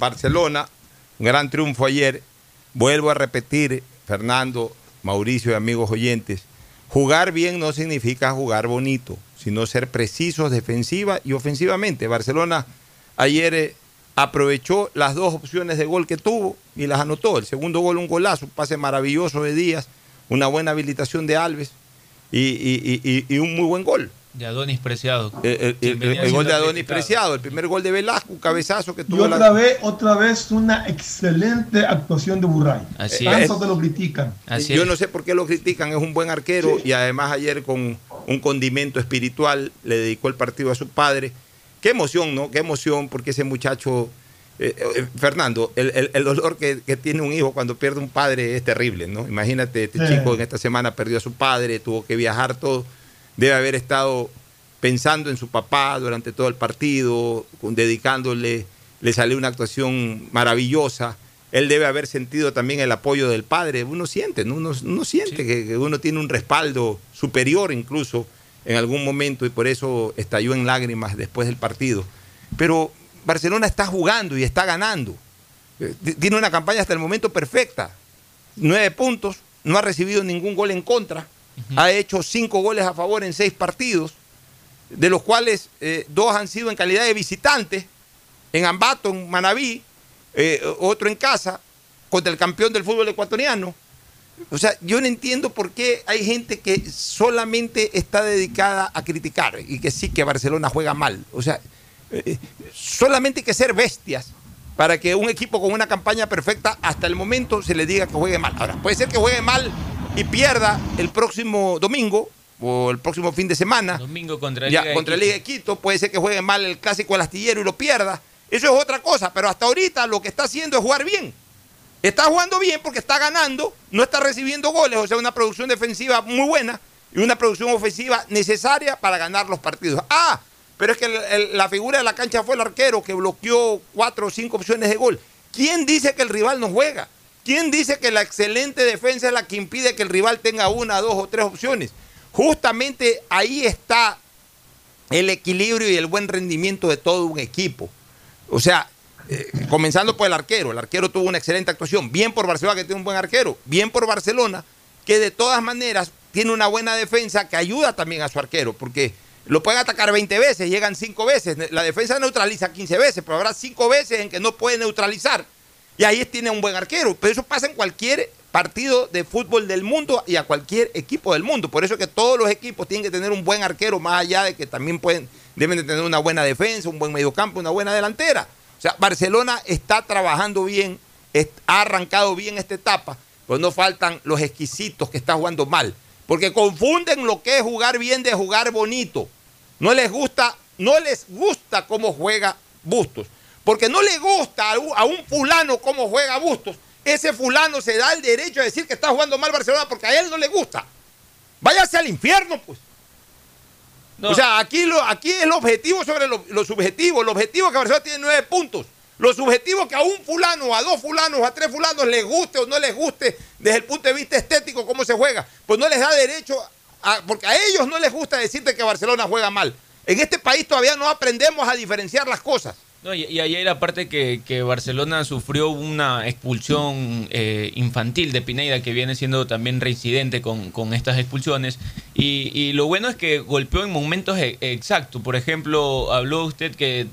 Barcelona, gran triunfo ayer. Vuelvo a repetir, Fernando, Mauricio y amigos oyentes, jugar bien no significa jugar bonito, sino ser precisos defensiva y ofensivamente. Barcelona ayer eh, aprovechó las dos opciones de gol que tuvo y las anotó. El segundo gol, un golazo, un pase maravilloso de Díaz, una buena habilitación de Alves y un muy buen gol. De Adonis Preciado. El, el- Quien el- el gol de Adonis. Preciado, el primer gol de Velasco, un cabezazo que Y tuvo la- otra vez, otra vez una excelente actuación de Burray. Así Tanto es. que lo critican. Yo no sé por qué lo critican, es un buen arquero y además ayer con, un condimento espiritual, le dedicó el partido a su padre. Qué emoción, ¿no? Qué emoción, porque ese muchacho, eh, eh, Fernando, el, el- el dolor que, que tiene un hijo cuando pierde un padre es terrible, ¿no? Imagínate, este Sí. chico en esta semana perdió a su padre, tuvo que viajar todo, debe haber estado pensando en su papá durante todo el partido, dedicándole, le salió una actuación maravillosa. Él debe haber sentido también el apoyo del padre. Uno siente, ¿no? uno, uno siente que, que uno tiene un respaldo superior incluso en algún momento y por eso estalló en lágrimas después del partido. Pero Barcelona está jugando y está ganando. Eh, Tiene una campaña hasta el momento perfecta. Nueve puntos, no ha recibido ningún gol en contra, ha hecho cinco goles a favor en seis partidos, de los cuales eh, dos han sido en calidad de visitantes, en Ambato, en Manabí, eh, otro en casa, contra el campeón del fútbol ecuatoriano. O sea, yo no entiendo por qué hay gente que solamente está dedicada a criticar y que sí que Barcelona juega mal. O sea, eh, solamente hay que ser bestias para que un equipo con una campaña perfecta hasta el momento se le diga que juegue mal. Ahora, puede ser que juegue mal y pierda el próximo domingo o el próximo fin de semana. Domingo contra Liga de contra Quito. Liga de Quito, puede ser que juegue mal el clásico del astillero y lo pierda. Eso es otra cosa, pero hasta ahorita lo que está haciendo es jugar bien. Está jugando bien porque está ganando, no está recibiendo goles, o sea, una producción defensiva muy buena y una producción ofensiva necesaria para ganar los partidos. Ah, pero es que el- el- la figura de la cancha fue el arquero que bloqueó cuatro o cinco opciones de gol. ¿Quién dice que el rival no juega? ¿Quién dice que la excelente defensa es la que impide que el rival tenga una, dos o tres opciones? Justamente ahí está el equilibrio y el buen rendimiento de todo un equipo. O sea, eh, comenzando por el arquero. El arquero tuvo una excelente actuación. Bien por Barcelona, que tiene un buen arquero. Bien por Barcelona, que de todas maneras tiene una buena defensa que ayuda también a su arquero, porque lo pueden atacar 20 veces, llegan 5 veces. La defensa neutraliza 15 veces, pero habrá 5 veces en que no puede neutralizar. Y ahí tiene un buen arquero. Pero eso pasa en cualquier partido de fútbol del mundo y a cualquier equipo del mundo. Por eso es que todos los equipos tienen que tener un buen arquero, más allá de que también pueden, deben de tener una buena defensa, un buen mediocampo, una buena delantera. O sea, Barcelona está trabajando bien, ha arrancado bien esta etapa, pues no faltan los exquisitos que está jugando mal. Porque confunden lo que es jugar bien de jugar bonito. No les gusta, no les gusta cómo juega Bustos. Porque no le gusta a un, fulano cómo juega Bustos. Ese fulano se da el derecho a decir que está jugando mal Barcelona porque a él no le gusta. Váyase al infierno, pues. O sea, aquí, lo, aquí es el objetivo sobre lo, lo subjetivo. El objetivo es que Barcelona tiene nueve puntos. Lo subjetivo es que a un fulano, a dos fulanos, a tres fulanos les guste o no les guste desde el punto de vista estético cómo se juega. Pues no les da derecho, a- porque a ellos no les gusta decirte que Barcelona juega mal. En este país todavía no aprendemos a diferenciar las cosas. No, y, y ayer aparte que, que Barcelona sufrió una expulsión eh, infantil de Pineda que viene siendo también reincidente con, con estas expulsiones y, y lo bueno es que golpeó en momentos e- exactos. Por ejemplo, habló usted que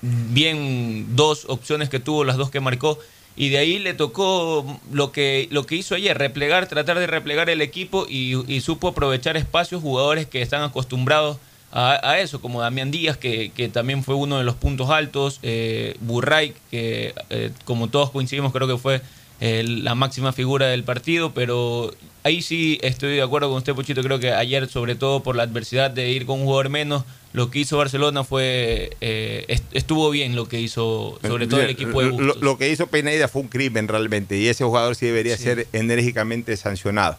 bien dos opciones que tuvo, las dos que marcó y de ahí le tocó lo que, lo que hizo ayer, replegar, tratar de replegar el equipo y, y supo aprovechar espacios, jugadores que están acostumbrados a, a eso, como Damián Díaz, que, que también fue uno de los puntos altos, eh, Burray, que eh, como todos coincidimos creo que fue eh, la máxima figura del partido, pero ahí sí estoy de acuerdo con usted, Pochito, creo que ayer, sobre todo por la adversidad de ir con un jugador menos, lo que hizo Barcelona fue, eh, est- estuvo bien lo que hizo, sobre todo el equipo de Bustos. lo que hizo Pineda fue un crimen realmente y ese jugador sí debería ser enérgicamente sancionado.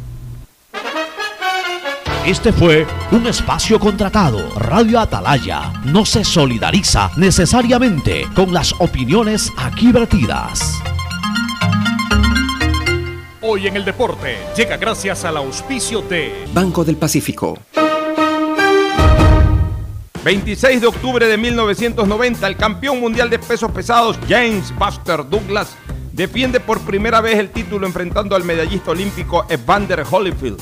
Este fue un espacio contratado. Radio Atalaya no se solidariza necesariamente con las opiniones aquí vertidas. Hoy en el deporte llega gracias al auspicio de Banco del Pacífico. 26 de octubre de 1990, el campeón mundial de pesos pesados James Buster Douglas defiende por primera vez el título enfrentando al medallista olímpico Evander Holyfield.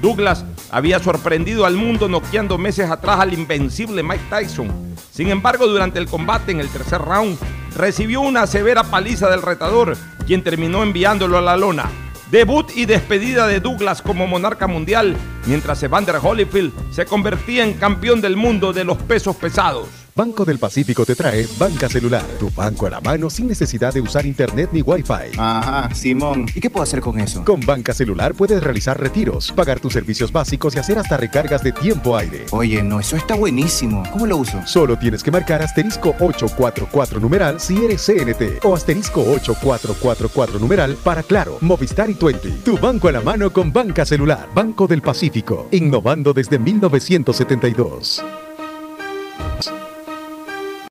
Douglas había sorprendido al mundo noqueando meses atrás al invencible Mike Tyson. Sin embargo, durante el combate en el tercer round, recibió una severa paliza del retador, quien terminó enviándolo a la lona. Debut y despedida de Douglas como monarca mundial, mientras Evander Holyfield se convertía en campeón del mundo de los pesos pesados. Banco del Pacífico te trae Banca Celular, tu banco a la mano sin necesidad de usar internet ni wifi. Ajá, Simón. ¿Y qué puedo hacer con eso? Con Banca Celular puedes realizar retiros, pagar tus servicios básicos y hacer hasta recargas de tiempo aire. Oye, no, eso está buenísimo. ¿Cómo lo uso? Solo tienes que marcar asterisco 844 numeral si eres CNT o asterisco 8444 numeral para Claro, Movistar y Twenty. Tu banco a la mano con Banca Celular. Banco del Pacífico. Innovando desde 1972.